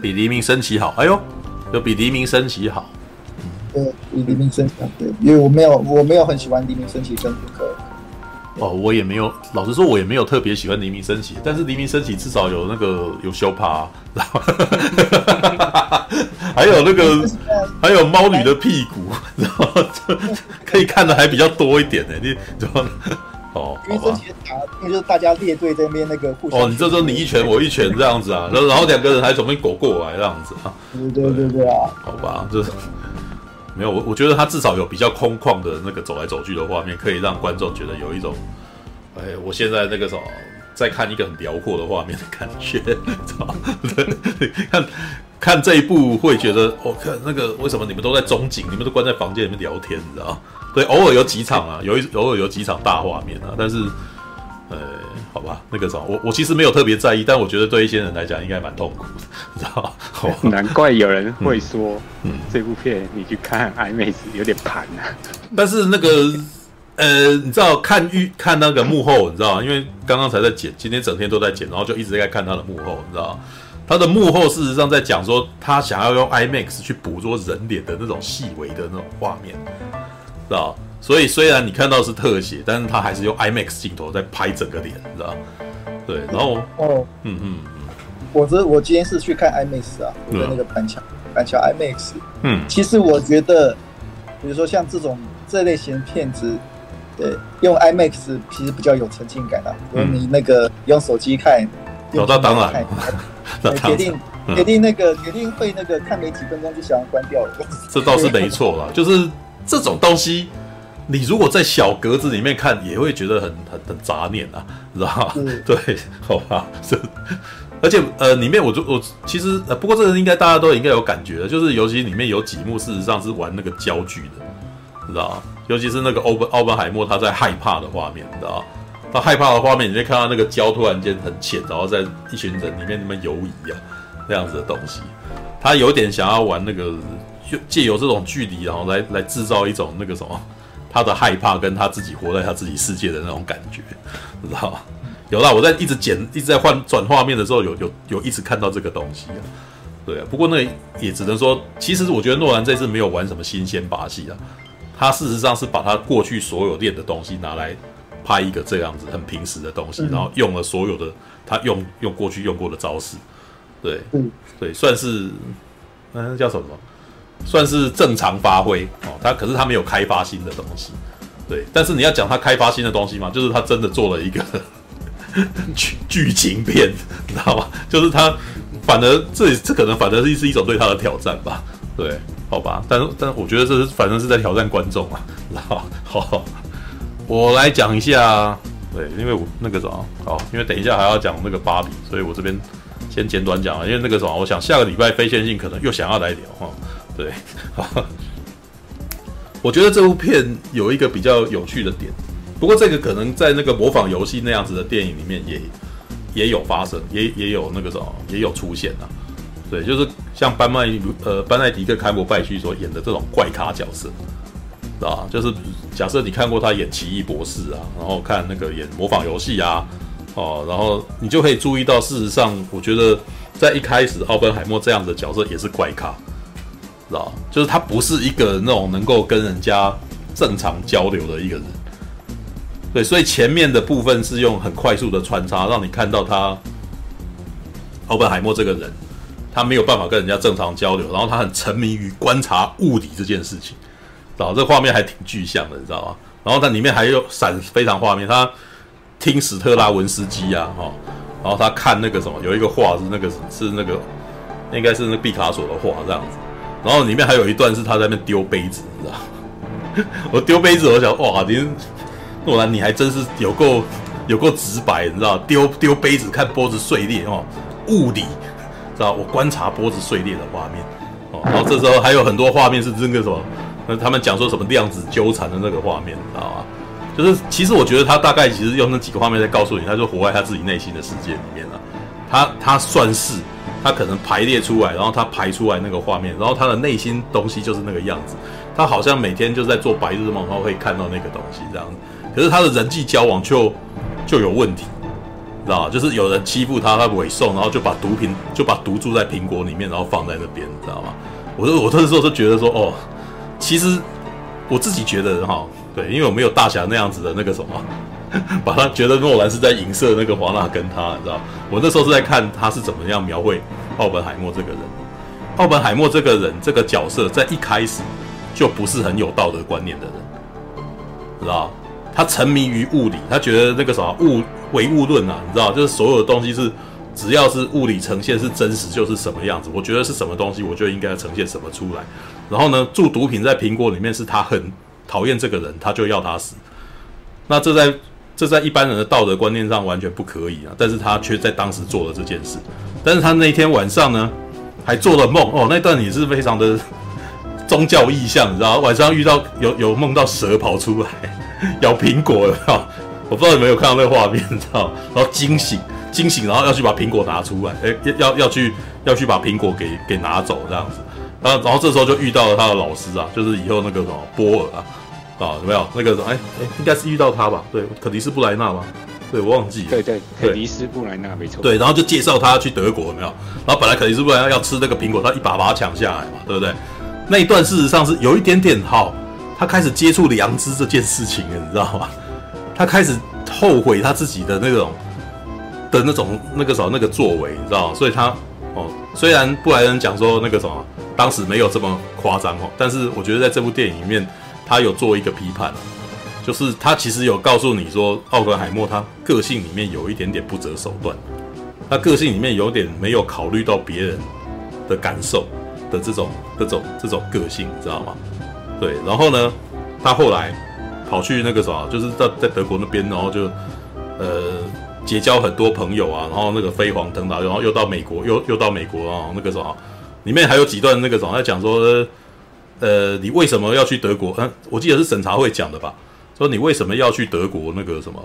比黎明升起好，哎呦。就比黎明升起好，对，黎明升起，对，因为我没有我没有很喜欢黎明升起跟布克。哦，我也没有，老实说，我也没有特别喜欢黎明升起，但是黎明升起至少有那个有修帕，然后 *laughs* 还有那个还有猫女的屁股，然后就可以看的还比较多一点呢。你知道吗？哦，黎明升起打，那就是大家列队在那边那个互相。哦，你这时候你一拳我一拳这样子啊，*laughs* 然后然后两个人还准备狗过来这样子啊。对对对对啊，好吧，就是。没有，我我觉得他至少有比较空旷的那个走来走去的画面，可以让观众觉得有一种，哎，我现在那个什么，在看一个很辽阔的画面的感觉，*laughs* *laughs* 看看这一部会觉得，我、哦、看那个为什么你们都在中景，你们都关在房间里面聊天，你知道对，偶尔有几场啊，有一偶尔有几场大画面啊，但是，呃。好吧，那个什么，我我其实没有特别在意，但我觉得对一些人来讲应该蛮痛苦的，你知道吗？*laughs* 难怪有人会说，嗯，嗯这部片你去看 *laughs* IMAX 有点盘啊。但是那个，呃，你知道看预看那个幕后，你知道吗？因为刚刚才在剪，今天整天都在剪，然后就一直在看他的幕后，你知道吗？他的幕后事实上在讲说，他想要用 IMAX 去捕捉人脸的那种细微的那种画面，知道？所以虽然你看到是特写，但是他还是用 IMAX 镜头在拍整个脸，你知道？对，然后哦，嗯嗯，我这我今天是去看 IMAX 啊，我在那个板桥板桥 IMAX。嗯，其实我觉得，比如说像这种这类型片子，对，用 IMAX 其实比较有沉浸感啊。如果你那个用手机看，有到当然，*laughs* 决定决定那个决定会那个看没几分钟就想要关掉了。这倒是没错啦，就是这种东西。你如果在小格子里面看，也会觉得很很很杂念啊，知道吗？嗯、*laughs* 对，好吧，这，而且呃，里面我就我其实呃，不过这个应该大家都应该有感觉的，就是尤其里面有几幕事实上是玩那个焦距的，你知道吗？尤其是那个欧本奥本海默他在害怕的画面，你知道吗？他害怕的画面，你会看到那个焦突然间很浅，然后在一群人里面那么游移啊，那样子的东西，他有点想要玩那个，就借由这种距离，然后来来制造一种那个什么。他的害怕跟他自己活在他自己世界的那种感觉，知道吗？有啦，我在一直剪、一直在换转画面的时候，有有有一直看到这个东西啊。对啊，不过那也只能说，其实我觉得诺兰这次没有玩什么新鲜把戏啊。他事实上是把他过去所有练的东西拿来拍一个这样子很平时的东西，然后用了所有的他用用过去用过的招式，对，对，算是那叫什么？算是正常发挥哦，他可是他没有开发新的东西，对。但是你要讲他开发新的东西吗？就是他真的做了一个 *laughs* 剧剧情片，你知道吗？就是他反而这这可能反而是是一种对他的挑战吧，对，好吧。但是但是我觉得这是反正是在挑战观众啊，好，*laughs* 好，我来讲一下，对，因为我那个什么，好，因为等一下还要讲那个芭比，所以我这边先简短讲啊，因为那个什么，我想下个礼拜非线性可能又想要来聊哈。对，*laughs* 我觉得这部片有一个比较有趣的点，不过这个可能在那个模仿游戏那样子的电影里面也也有发生，也也有那个什么也有出现啊。对，就是像班麦呃班奈迪克开罗拜区所演的这种怪咖角色，啊，就是假设你看过他演奇异博士啊，然后看那个演模仿游戏啊，哦，然后你就可以注意到，事实上我觉得在一开始奥本海默这样的角色也是怪咖。知道，就是他不是一个那种能够跟人家正常交流的一个人，对，所以前面的部分是用很快速的穿插，让你看到他奥本海默这个人，他没有办法跟人家正常交流，然后他很沉迷于观察物理这件事情，知道，这画面还挺具象的，你知道吗？然后它里面还有闪非常画面，他听史特拉文斯基啊，哈，然后他看那个什么，有一个画是那个是那个应该是那毕卡索的画这样子。然后里面还有一段是他在那边丢杯子，你知道？*laughs* 我丢杯子，我想，哇，你诺兰你还真是有够有够直白，你知道？丢丢杯子看玻璃碎裂哦，物理，知道？我观察玻璃碎裂的画面哦。然后这时候还有很多画面是那个什么？那他们讲说什么量子纠缠的那个画面，你知道吗？就是其实我觉得他大概其实用那几个画面在告诉你，他就活在他自己内心的世界里面了。他他算是。他可能排列出来，然后他排出来那个画面，然后他的内心东西就是那个样子。他好像每天就在做白日梦，然后会看到那个东西这样子。可是他的人际交往就就有问题，知道吗？就是有人欺负他，他委送，然后就把毒品就把毒注在苹果里面，然后放在那边，知道吗？我我这时候就觉得说，哦，其实我自己觉得哈，对，因为我没有大侠那样子的那个什么，*laughs* *laughs* 把他觉得诺兰是在影射那个华纳跟他，你知道？我那时候是在看他是怎么样描绘奥本海默这个人。奥本海默这个人这个角色在一开始就不是很有道德观念的人，知道？他沉迷于物理，他觉得那个什么物唯物论啊，你知道？就是所有的东西是。只要是物理呈现是真实，就是什么样子。我觉得是什么东西，我就应该呈现什么出来。然后呢，注毒品在苹果里面是他很讨厌这个人，他就要他死。那这在这在一般人的道德观念上完全不可以啊，但是他却在当时做了这件事。但是他那天晚上呢，还做了梦哦，那段也是非常的宗教意象，你知道？晚上遇到有有梦到蛇跑出来咬苹果了，我不知道有没有看到那个画面，你知道？然后惊醒。惊醒，然后要去把苹果拿出来，哎，要要去要去把苹果给给拿走这样子，然后然后这时候就遇到了他的老师啊，就是以后那个什么波尔啊，啊有没有那个哎哎，应该是遇到他吧？对，肯尼斯布莱纳吧？对，我忘记了。对对，肯尼斯布莱纳没错。对，然后就介绍他去德国，有没有？然后本来肯尼斯布莱纳要吃那个苹果，他一把把他抢下来嘛，对不对？那一段事实上是有一点点好，他开始接触良知这件事情了，你知道吗？*laughs* 他开始后悔他自己的那种。的那种那个什么那个作为，你知道吗？所以他哦，虽然布莱恩讲说那个什么当时没有这么夸张哦，但是我觉得在这部电影里面，他有做一个批判，就是他其实有告诉你说，奥格海默他个性里面有一点点不择手段，他个性里面有点没有考虑到别人的感受的这种这种这种个性，你知道吗？对，然后呢，他后来跑去那个什么，就是在在德国那边，然后就呃。结交很多朋友啊，然后那个飞黄腾达，然后又到美国，又又到美国啊，那个什么，里面还有几段那个什么在讲说，你为什么要去德国？嗯，我记得是审查会讲的吧？说你为什么要去德国那个什么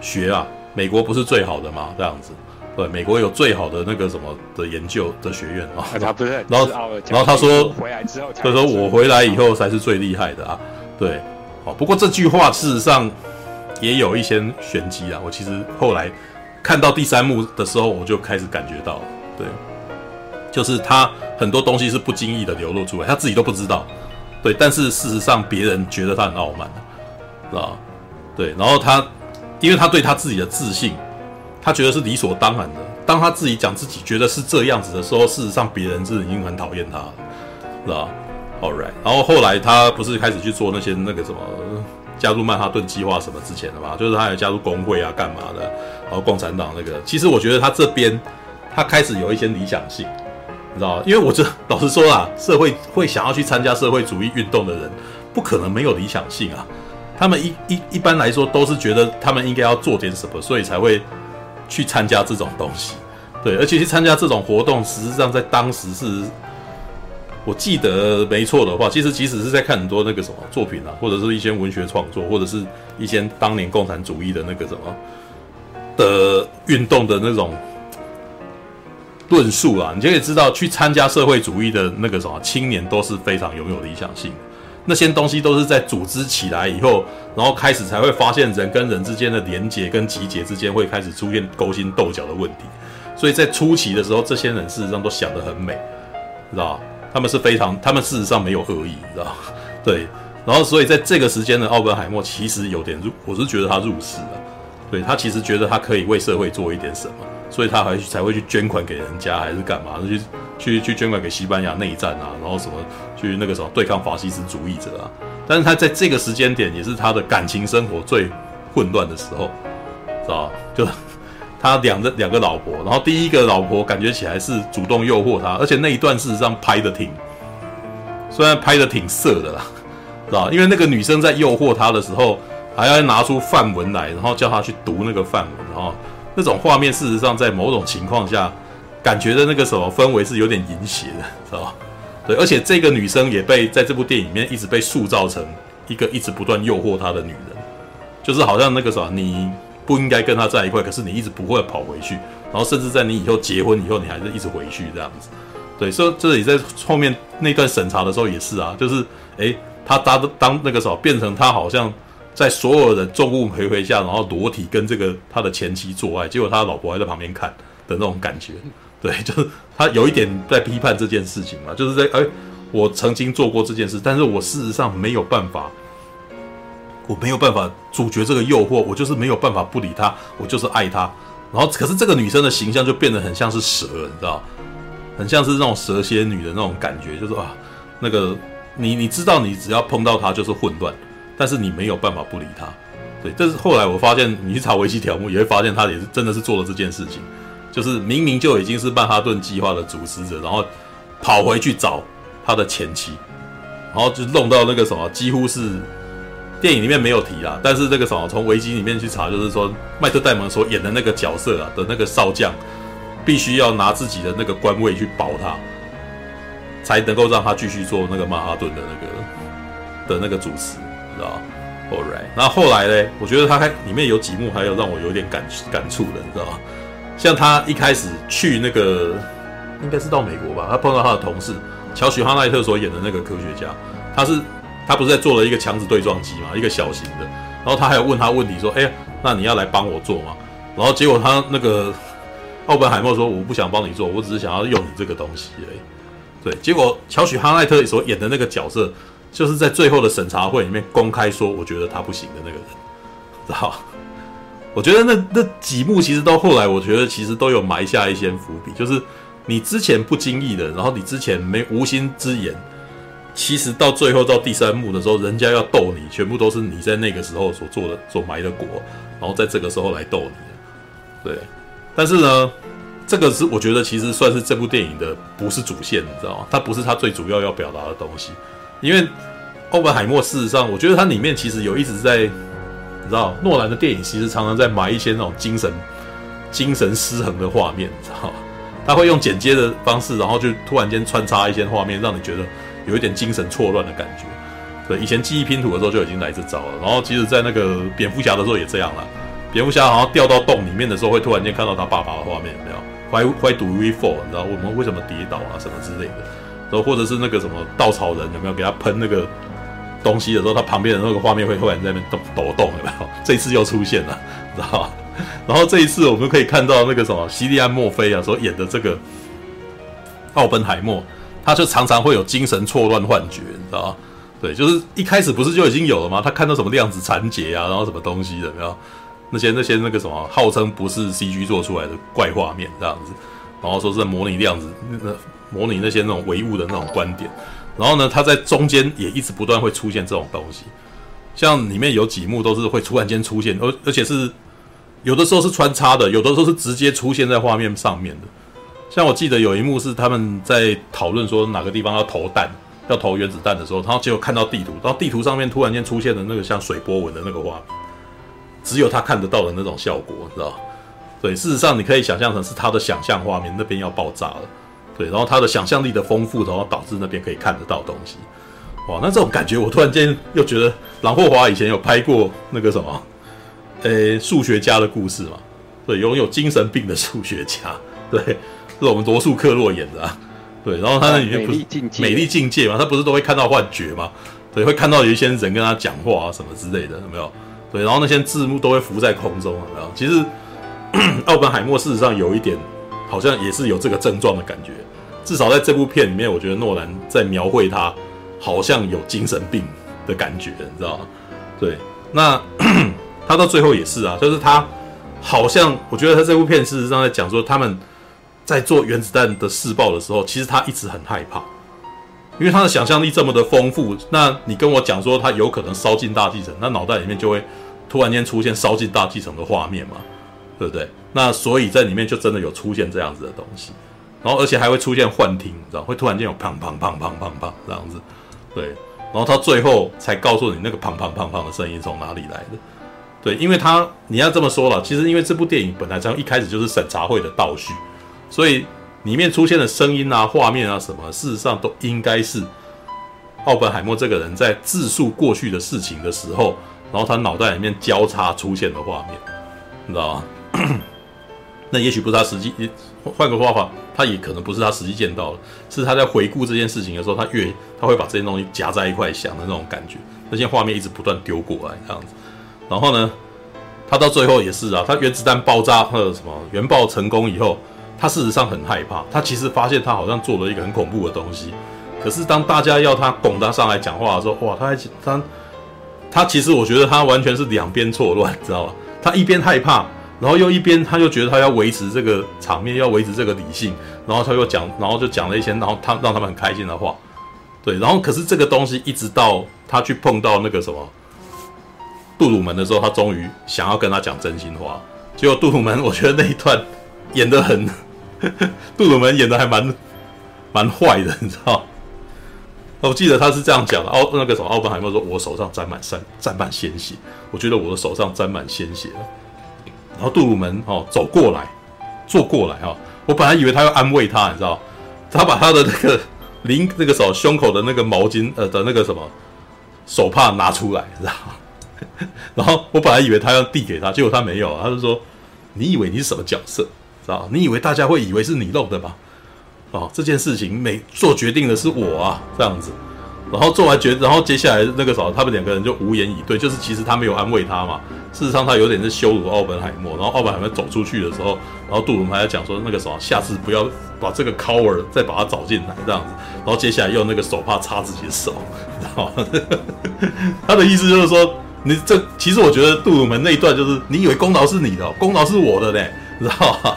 学啊？美国不是最好的吗？这样子，对，美国有最好的那个什么的研究的学院啊。他不是，*laughs* 然后然后他说回来之后，他说我回来以后才是最厉害的啊。对，哦，不过这句话事实上。也有一些玄机啊！我其实后来看到第三幕的时候，我就开始感觉到，对，就是他很多东西是不经意的流露出来，他自己都不知道，对。但是事实上，别人觉得他很傲慢，是吧？对。然后他，因为他对他自己的自信，他觉得是理所当然的。当他自己讲自己觉得是这样子的时候，事实上别人是已经很讨厌他了，是吧？All right。然后后来他不是开始去做那些那个什么？加入曼哈顿计划什么之前的嘛，就是他有加入工会啊，干嘛的？然后共产党那个，其实我觉得他这边他开始有一些理想性，你知道？因为我这老实说啊，社会会想要去参加社会主义运动的人，不可能没有理想性啊。他们一一一般来说都是觉得他们应该要做点什么，所以才会去参加这种东西。对，而且去参加这种活动，实际上在当时是。我记得没错的话，其实即使是在看很多那个什么作品啊，或者是一些文学创作，或者是一些当年共产主义的那个什么的运动的那种论述啊，你就可以知道，去参加社会主义的那个什么青年都是非常拥有理想性。那些东西都是在组织起来以后，然后开始才会发现人跟人之间的连结跟集结之间会开始出现勾心斗角的问题。所以在初期的时候，这些人事实上都想得很美，知道吧？他们是非常，他们事实上没有恶意，你知道？对，然后所以在这个时间呢，奥本海默其实有点入，我是觉得他入世了。对，他其实觉得他可以为社会做一点什么，所以他还才会去捐款给人家，还是干嘛？去去去捐款给西班牙内战啊，然后什么去那个什么对抗法西斯主义者啊。但是他在这个时间点，也是他的感情生活最混乱的时候，知道？就。*laughs* 他两个两个老婆，然后第一个老婆感觉起来是主动诱惑他，而且那一段事实上拍的挺，虽然拍的挺色的啦，知道？因为那个女生在诱惑他的时候，还要拿出范文来，然后叫他去读那个范文，然后那种画面事实上在某种情况下，感觉的那个什么氛围是有点淫邪的，知道吧？对，而且这个女生也被在这部电影里面一直被塑造成一个一直不断诱惑他的女人，就是好像那个什么你。不应该跟他在一块，可是你一直不会跑回去，然后甚至在你以后结婚以后，你还是一直回去这样子。对，所以这里在后面那段审查的时候也是啊，就是诶，他当当那个时候变成他好像在所有人众目睽睽下，然后裸体跟这个他的前妻做爱，结果他老婆还在旁边看的那种感觉。对，*laughs* 就是他有一点在批判这件事情嘛，就是在诶，我曾经做过这件事，但是我事实上没有办法，我没有办法阻绝这个诱惑，我就是没有办法不理他，我就是爱他。然后，可是这个女生的形象就变得很像是蛇，你知道，很像是那种蛇蝎女的那种感觉，就是啊，那个你你知道，你只要碰到她就是混乱，但是你没有办法不理他。对，但是后来我发现，你去查维基条目也会发现，他也是真的是做了这件事情，就是明明就已经是曼哈顿计划的主使者，然后跑回去找。他的前妻，然后就弄到那个什么，几乎是电影里面没有提啦，但是这个什么，从维基里面去查，就是说麦特戴蒙所演的那个角色啊的那个少将，必须要拿自己的那个官位去保他，才能够让他继续做那个曼哈顿的那个的那个主持，知道吧？Alright，那后来呢？我觉得他还里面有几幕还有让我有点感感触的，你知道吗？像他一开始去那个应该是到美国吧，他碰到他的同事。乔许·哈奈特所演的那个科学家，他是他不是在做了一个强子对撞机嘛，一个小型的，然后他还有问他问题说：“哎，那你要来帮我做吗？”然后结果他那个奥本海默说：“我不想帮你做，我只是想要用你这个东西而已。”对，结果乔许·哈奈特所演的那个角色，就是在最后的审查会里面公开说：“我觉得他不行的那个人。”知道？我觉得那那几幕其实到后来，我觉得其实都有埋下一些伏笔，就是。你之前不经意的，然后你之前没无心之言，其实到最后到第三幕的时候，人家要逗你，全部都是你在那个时候所做的、所埋的果，然后在这个时候来逗你。对，但是呢，这个是我觉得其实算是这部电影的不是主线，你知道吗？它不是它最主要要表达的东西。因为奥本海默事实上，我觉得它里面其实有一直在，你知道，诺兰的电影其实常常在埋一些那种精神、精神失衡的画面，你知道吗？他会用剪接的方式，然后就突然间穿插一些画面，让你觉得有一点精神错乱的感觉。对，以前记忆拼图的时候就已经来这招了。然后其实，在那个蝙蝠侠的时候也这样了。蝙蝠侠好像掉到洞里面的时候，会突然间看到他爸爸的画面，有没有？Why why do we fall？你知道我们为什么跌倒啊？什么之类的。然后或者是那个什么稻草人有没有给他喷那个东西的时候，他旁边的那个画面会突然在那边抖抖动，有没有？*laughs* 这一次又出现了，*laughs* 知道吧？*laughs* 然后这一次我们可以看到那个什么西利安·墨菲啊所演的这个奥本海默，他就常常会有精神错乱幻觉，你知道吗？对，就是一开始不是就已经有了吗？他看到什么量子残结啊，然后什么东西的，没有那些那些那个什么号称不是 CG 做出来的怪画面这样子，然后说是在模拟量子那模拟那些那种唯物的那种观点，然后呢，他在中间也一直不断会出现这种东西，像里面有几幕都是会突然间出现，而而且是。有的时候是穿插的，有的时候是直接出现在画面上面的。像我记得有一幕是他们在讨论说哪个地方要投弹，要投原子弹的时候，然后结果看到地图，然后地图上面突然间出现的那个像水波纹的那个画面，只有他看得到的那种效果，知道？对，事实上你可以想象成是他的想象画面，那边要爆炸了。对，然后他的想象力的丰富，然后导致那边可以看得到东西。哇，那这种感觉，我突然间又觉得郎霍华以前有拍过那个什么。诶，数学家的故事嘛，对，拥有精神病的数学家，对，是我们罗素克洛演的啊，对，然后他那里面不是美丽境界嘛，他不是都会看到幻觉嘛，对，会看到有一些人跟他讲话啊什么之类的，有没有？对，然后那些字幕都会浮在空中，有没有？其实 *clears throat* 奥本海默事实上有一点，好像也是有这个症状的感觉，至少在这部片里面，我觉得诺兰在描绘他好像有精神病的感觉，你知道吗？对，那。*clears throat* 他到最后也是啊，就是他好像，我觉得他这部片事实上在讲说，他们在做原子弹的试爆的时候，其实他一直很害怕，因为他的想象力这么的丰富。那你跟我讲说他有可能烧进大气层，那脑袋里面就会突然间出现烧进大气层的画面嘛，对不对？那所以在里面就真的有出现这样子的东西，然后而且还会出现幻听，你知道，会突然间有砰砰砰砰砰砰这样子，对，然后他最后才告诉你那个砰砰砰砰的声音从哪里来的。对，因为他你要这么说了，其实因为这部电影本来从一开始就是审查会的倒叙，所以里面出现的声音啊、画面啊什么，事实上都应该是奥本海默这个人在自述过去的事情的时候，然后他脑袋里面交叉出现的画面，你知道吗？那也许不是他实际，换个说法，他也可能不是他实际见到的，是他在回顾这件事情的时候，他越他会把这些东西夹在一块想的那种感觉，那些画面一直不断丢过来这样子。然后呢，他到最后也是啊，他原子弹爆炸或者什么原爆成功以后，他事实上很害怕。他其实发现他好像做了一个很恐怖的东西，可是当大家要他拱他上来讲话的时候，哇，他还他他其实我觉得他完全是两边错乱，知道吧？他一边害怕，然后又一边他又觉得他要维持这个场面，要维持这个理性，然后他又讲，然后就讲了一些，然后他让他们很开心的话，对，然后可是这个东西一直到他去碰到那个什么杜鲁门的时候，他终于想要跟他讲真心话，结果杜鲁门我觉得那一段演得很，*laughs* 杜鲁门演得还蛮蛮坏的，你知道。我记得他是这样讲的，奥那个什么奥本海默说：“我手上沾满沾沾满鲜血，我觉得我的手上沾满鲜血了。”然后杜鲁门哦走过来，坐过来哈、哦，我本来以为他要安慰他，你知道，他把他的那个领那个手胸口的那个毛巾呃的那个什么手帕拿出来，知道？*laughs* 然后我本来以为他要递给他，结果他没有，他就说：“你以为你是什么角色？知道？你以为大家会以为是你弄的吗？”哦，这件事情没做决定的是我啊，这样子，然后做完决，然后接下来那个时候，他们两个人就无言以对，就是其实他没有安慰他嘛，事实上他有点是羞辱奥本海默，然后奥本海默走出去的时候，然后杜鲁门还在讲说那个时候下次不要把这个 coward 再把他找进来这样子，然后接下来用那个手帕擦自己的手，知道吗？他的意思就是说，你这其实我觉得杜鲁门那一段就是你以为功劳是你的，功劳是我的嘞，*laughs* 你知道吗？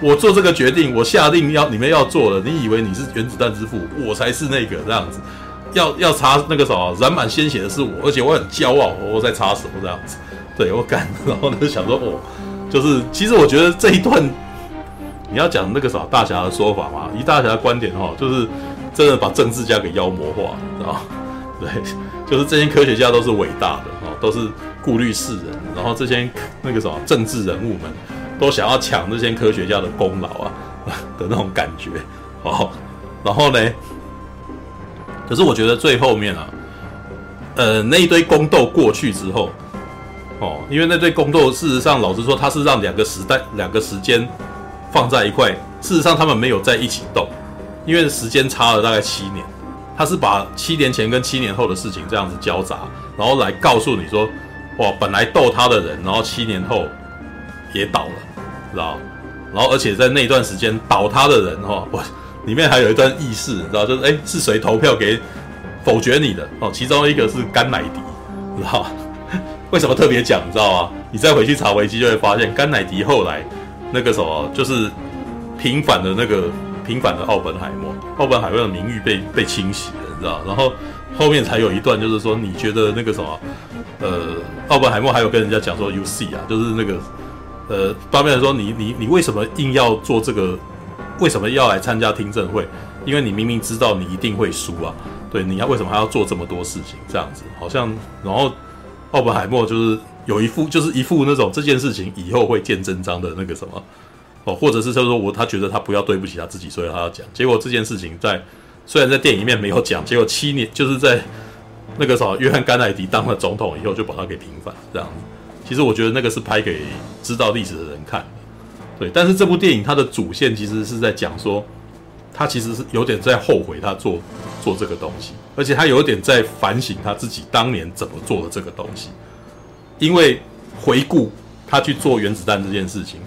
我做这个决定，我下令要你们要做的。你以为你是原子弹之父，我才是那个这样子。要要擦那个什么染满鲜血的是我，而且我很骄傲，我在擦手这样子。对我敢，然后就想说，哦，就是其实我觉得这一段你要讲那个啥大侠的说法嘛，以大侠的观点哈，就是真的把政治家给妖魔化，知道？*laughs* 对，就是这些科学家都是伟大的哦，都是顾虑世人，然后这些那个什么政治人物们。都想要抢这些科学家的功劳啊 *laughs* 的那种感觉，哦，然后呢，可是我觉得最后面啊，呃，那一堆宫斗过去之后，哦，因为那堆宫斗，事实上老实说，他是让两个时代、两个时间放在一块，事实上他们没有在一起斗，因为时间差了大概七年，他是把七年前跟七年后的事情这样子交杂，然后来告诉你说，哇，本来斗他的人，然后七年后也倒了。知道，然后而且在那段时间倒他的人哈，我里面还有一段軼事，你知道，就是哎是谁投票给否决你的哦？其中一个是甘乃迪，知道 *laughs* 为什么特别讲？你知道吗？你再回去查维基就会发现，甘乃迪后来那个什么就是平反的那个平反的奥本海默，奥本海默的名誉被被清洗了，你知道？然后后面才有一段就是说，你觉得那个什么呃，奥本海默还有跟人家讲说，you see 啊，就是那个。呃，方面来说，你你你为什么硬要做这个？为什么要来参加听证会？因为你明明知道你一定会输啊！对，你要为什么还要做这么多事情？这样子好像，然后奥本海默就是有一副就是一副那种这件事情以后会见真章的那个什么哦，或者是他说我他觉得他不要对不起他自己，所以他要讲。结果这件事情在虽然在电影里面没有讲，结果七年就是在那个什么约翰甘乃迪当了总统以后，就把他给平反这样子。其实我觉得那个是拍给知道历史的人看，对。但是这部电影它的主线其实是在讲说，他其实是有点在后悔他做做这个东西，而且他有点在反省他自己当年怎么做的这个东西。因为回顾他去做原子弹这件事情，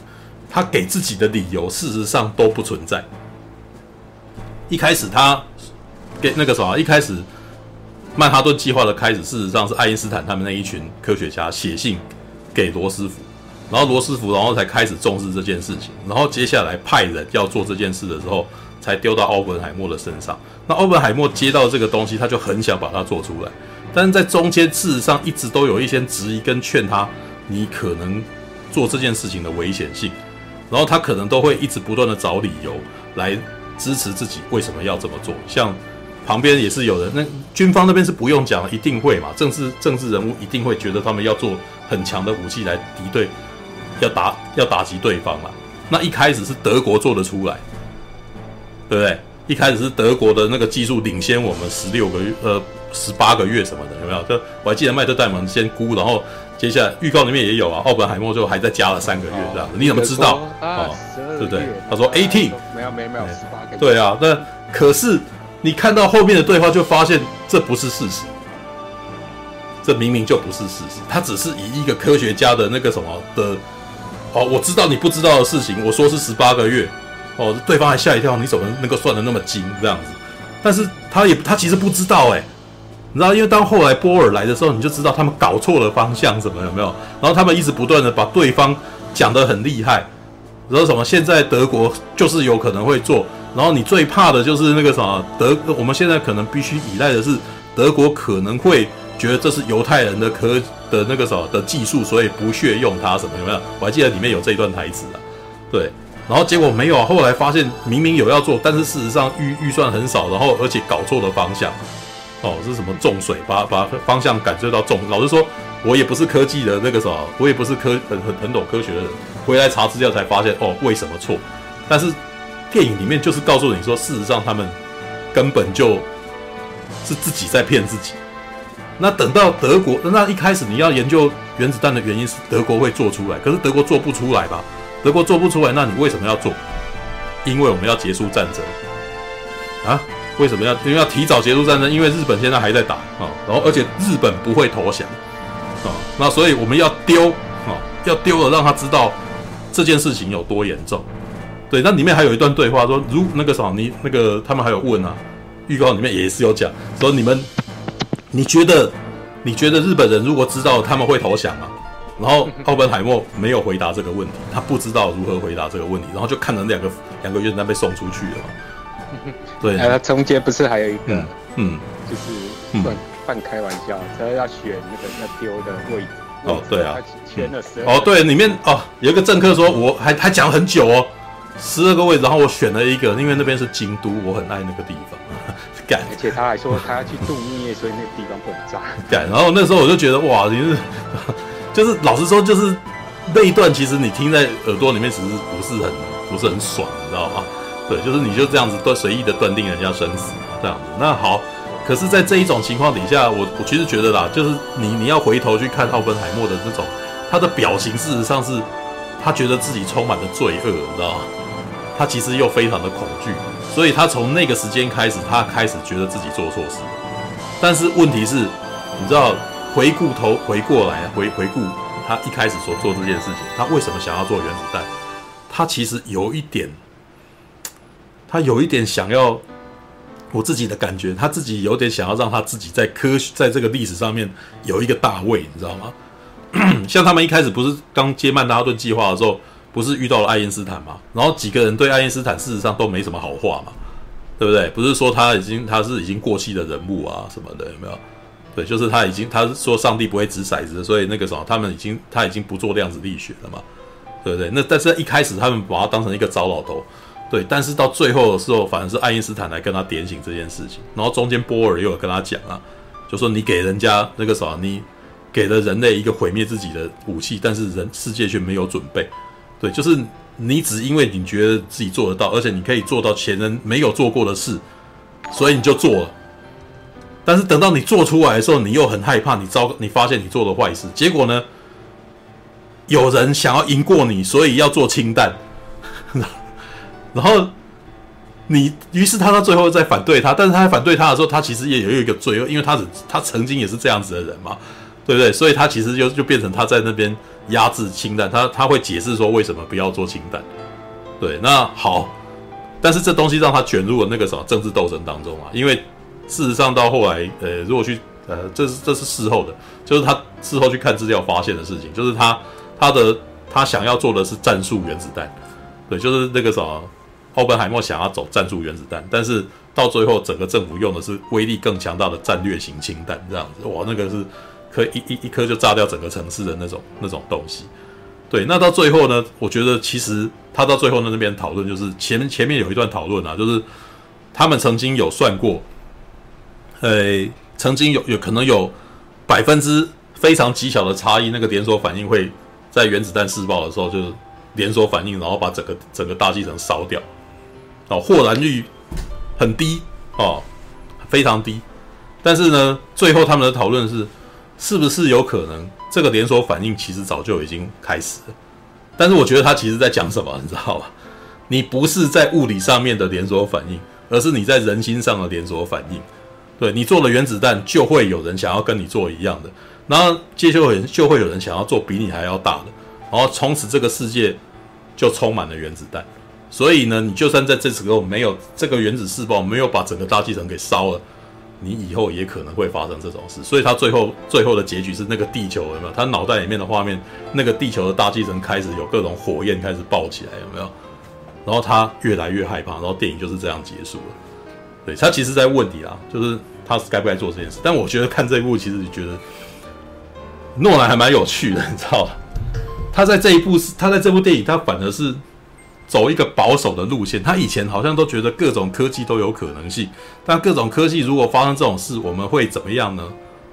他给自己的理由事实上都不存在。一开始他给那个什么，一开始曼哈顿计划的开始，事实上是爱因斯坦他们那一群科学家写信。给罗斯福，然后罗斯福，然后才开始重视这件事情，然后接下来派人要做这件事的时候，才丢到奥本海默的身上。那奥本海默接到这个东西，他就很想把它做出来，但是在中间事实上一直都有一些质疑跟劝他，你可能做这件事情的危险性，然后他可能都会一直不断的找理由来支持自己为什么要这么做，像。旁边也是有人，那军方那边是不用讲了，一定会嘛。政治政治人物一定会觉得他们要做很强的武器来敌对，要打要打击对方了。那一开始是德国做得出来，对不对？一开始是德国的那个技术领先我们十六个月，呃，十八个月什么的，有没有？这我还记得麦特戴蒙先估，然后接下来预告里面也有啊，奥本海默就还在加了三个月这样子。你怎么知道？哦，对不对？他说 eighteen，没有没有没有十八个月。对啊，那可是。你看到后面的对话，就发现这不是事实，这明明就不是事实。他只是以一个科学家的那个什么的，哦，我知道你不知道的事情，我说是十八个月，哦，对方还吓一跳，你怎么能够算得那么精这样子？但是他也他其实不知道哎、你知道，因为当后来波尔来的时候，你就知道他们搞错了方向，什么有没有？然后他们一直不断的把对方讲得很厉害，然后什么现在德国就是有可能会做，然后你最怕的就是那个什么德，我们现在可能必须依赖的是德国可能会觉得这是犹太人的科的那个什么的技术，所以不屑用它什么有没有？我还记得里面有这一段台词啊，对。然后结果没有啊，后来发现明明有要做，但是事实上预预算很少，然后而且搞错了方向。哦，是什么重水，把把方向感觉到重。老实说，我也不是科技的那个什么，我也不是科很很很懂科学的人，回来查资料才发现哦，为什么错？但是电影里面就是告诉你说，事实上他们根本就是自己在骗自己。那等到德国，那一开始你要研究原子弹的原因是德国会做出来，可是德国做不出来吧？德国做不出来，那你为什么要做？因为我们要结束战争啊！为什么要？因为要提早结束战争，因为日本现在还在打啊，然后而且日本不会投降啊，那所以我们要丢啊，要丢了，让他知道这件事情有多严重。对，那里面还有一段对话说，如那个什么，你那个他们还有问啊，预告里面也是有讲说，你们你觉得你觉得日本人如果知道他们会投降吗？然后 *laughs* 奥本海默没有回答这个问题，他不知道如何回答这个问题，然后就看着两个两个原子弹被送出去了嘛。*laughs* 对，他中间不是还有一个，嗯，嗯就是半半开玩笑，他要选那个要丢的位置。哦，对啊，选了十哦，对，里面哦有一个政客说，我还还讲很久哦，十二个位置，然后我选了一个，因为那边是京都，我很爱那个地方。干，而且他还说他要去度蜜月，所以那个地方不能炸。干，然后那时候我就觉得哇，你是。就是老实说，就是那一段，其实你听在耳朵里面，其实不是很不是很爽，你知道吗？对，就是你就这样子断随意的断定人家生死这样子。那好，可是，在这一种情况底下，我我其实觉得啦，就是你你要回头去看奥本海默的那种他的表情，事实上是他觉得自己充满了罪恶，你知道吗？他其实又非常的恐惧，所以他从那个时间开始，他开始觉得自己做错事。但是问题是，你知道？回顾头回过来回回顾他一开始所做这件事情，他为什么想要做原子弹？他其实有一点，他有一点想要我自己的感觉，他自己有点想要让他自己在科学在这个历史上面有一个大位，你知道吗？像他们一开始不是刚接曼哈顿计划的时候，不是遇到了爱因斯坦吗？然后几个人对爱因斯坦事实上都没什么好话嘛，对不对？不是说他已经他是已经过气的人物啊什么的，有没有？对，就是他已经，他是说上帝不会掷骰子，所以那个什么，他们已经，他已经不做量子力学了嘛，对不对？那但是一开始他们把他当成一个糟老头，对，但是到最后的时候，反而是爱因斯坦来跟他点醒这件事情，然后中间波尔又有跟他讲啊，就说你给人家那个什么，你给了人类一个毁灭自己的武器，但是人世界却没有准备，对，就是你只因为你觉得自己做得到，而且你可以做到前人没有做过的事，所以你就做了。但是等到你做出来的时候，你又很害怕，你糟，你发现你做了坏事，结果呢，有人想要赢过你，所以要做清淡，*laughs* 然后你，于是他到最后在反对他，但是他在反对他的时候，他其实也有一个罪恶，因为他只他曾经也是这样子的人嘛，对不对？所以他其实就就变成他在那边压制氢弹，他他会解释说为什么不要做氢弹，对，那好，但是这东西让他卷入了那个什么政治斗争当中啊，因为。事实上，到后来，呃，如果去，呃，这是这是事后的，就是他事后去看资料发现的事情，就是他他的他想要做的是战术原子弹，对，就是那个什么，奥本海默想要走战术原子弹，但是到最后整个政府用的是威力更强大的战略型氢弹，这样子，哇，那个是可以一一一颗就炸掉整个城市的那种那种东西，对，那到最后呢，我觉得其实他到最后的那边讨论，就是前前面有一段讨论啊，就是他们曾经有算过。呃，曾经有有可能有百分之非常极小的差异，那个连锁反应会在原子弹试爆的时候就是连锁反应，然后把整个整个大气层烧掉。哦，或燃率很低哦，非常低。但是呢，最后他们的讨论是，是不是有可能这个连锁反应其实早就已经开始了？但是我觉得他其实在讲什么，你知道吧？你不是在物理上面的连锁反应，而是你在人心上的连锁反应。对，你做了原子弹，就会有人想要跟你做一样的，然后接着会就会有人想要做比你还要大的，然后从此这个世界就充满了原子弹。所以呢，你就算在这时候没有这个原子试爆，没有把整个大气层给烧了，你以后也可能会发生这种事。所以他最后最后的结局是那个地球有没有？他脑袋里面的画面，那个地球的大气层开始有各种火焰开始爆起来，有没有？然后他越来越害怕，然后电影就是这样结束了。对，他其实在问你啊，就是他该不该做这件事。但我觉得看这一部，其实觉得诺兰还蛮有趣的，你知道吧？他在这一部是，他在这部电影，他反而是。走一个保守的路线，他以前好像都觉得各种科技都有可能性，但各种科技如果发生这种事，我们会怎么样呢？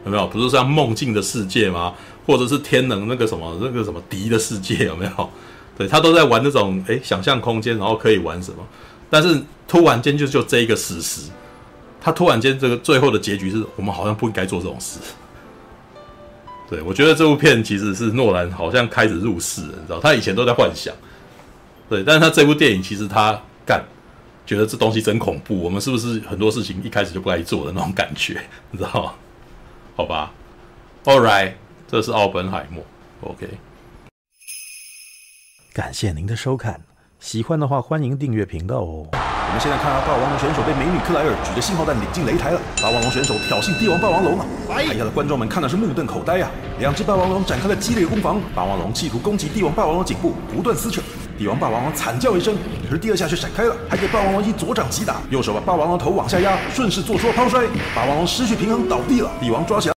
有没有？不是像梦境的世界吗？或者是天能那个什么那个什么敌的世界有没有？*laughs* 对，他都在玩那种诶想象空间，然后可以玩什么？但是突然间就就这一个事实，他突然间这个最后的结局是我们好像不应该做这种事。对，我觉得这部片其实是诺兰好像开始入世了，你知道，他以前都在幻想。对，但是他这部电影其实他干，觉得这东西真恐怖。我们是不是很多事情一开始就不该做的那种感觉，你知道吗？好吧，All right，这是奥本海默，OK。感谢您的收看，喜欢的话欢迎订阅频道哦。我们现在看到霸王龙选手被美女克莱尔举着信号弹领进擂台了。霸王龙选手挑衅帝王霸王龙啊！台下的观众们看的是目瞪口呆啊！两只霸王龙展开了激烈攻防，霸王龙企图攻击帝王霸王龙颈部，不断撕扯。帝王霸王龙惨叫一声，可是第二下却闪开了，还给霸王龙一左掌击打，右手把霸王龙头往下压，顺势做出了抛摔。霸王龙失去平衡倒地了，帝王抓起来。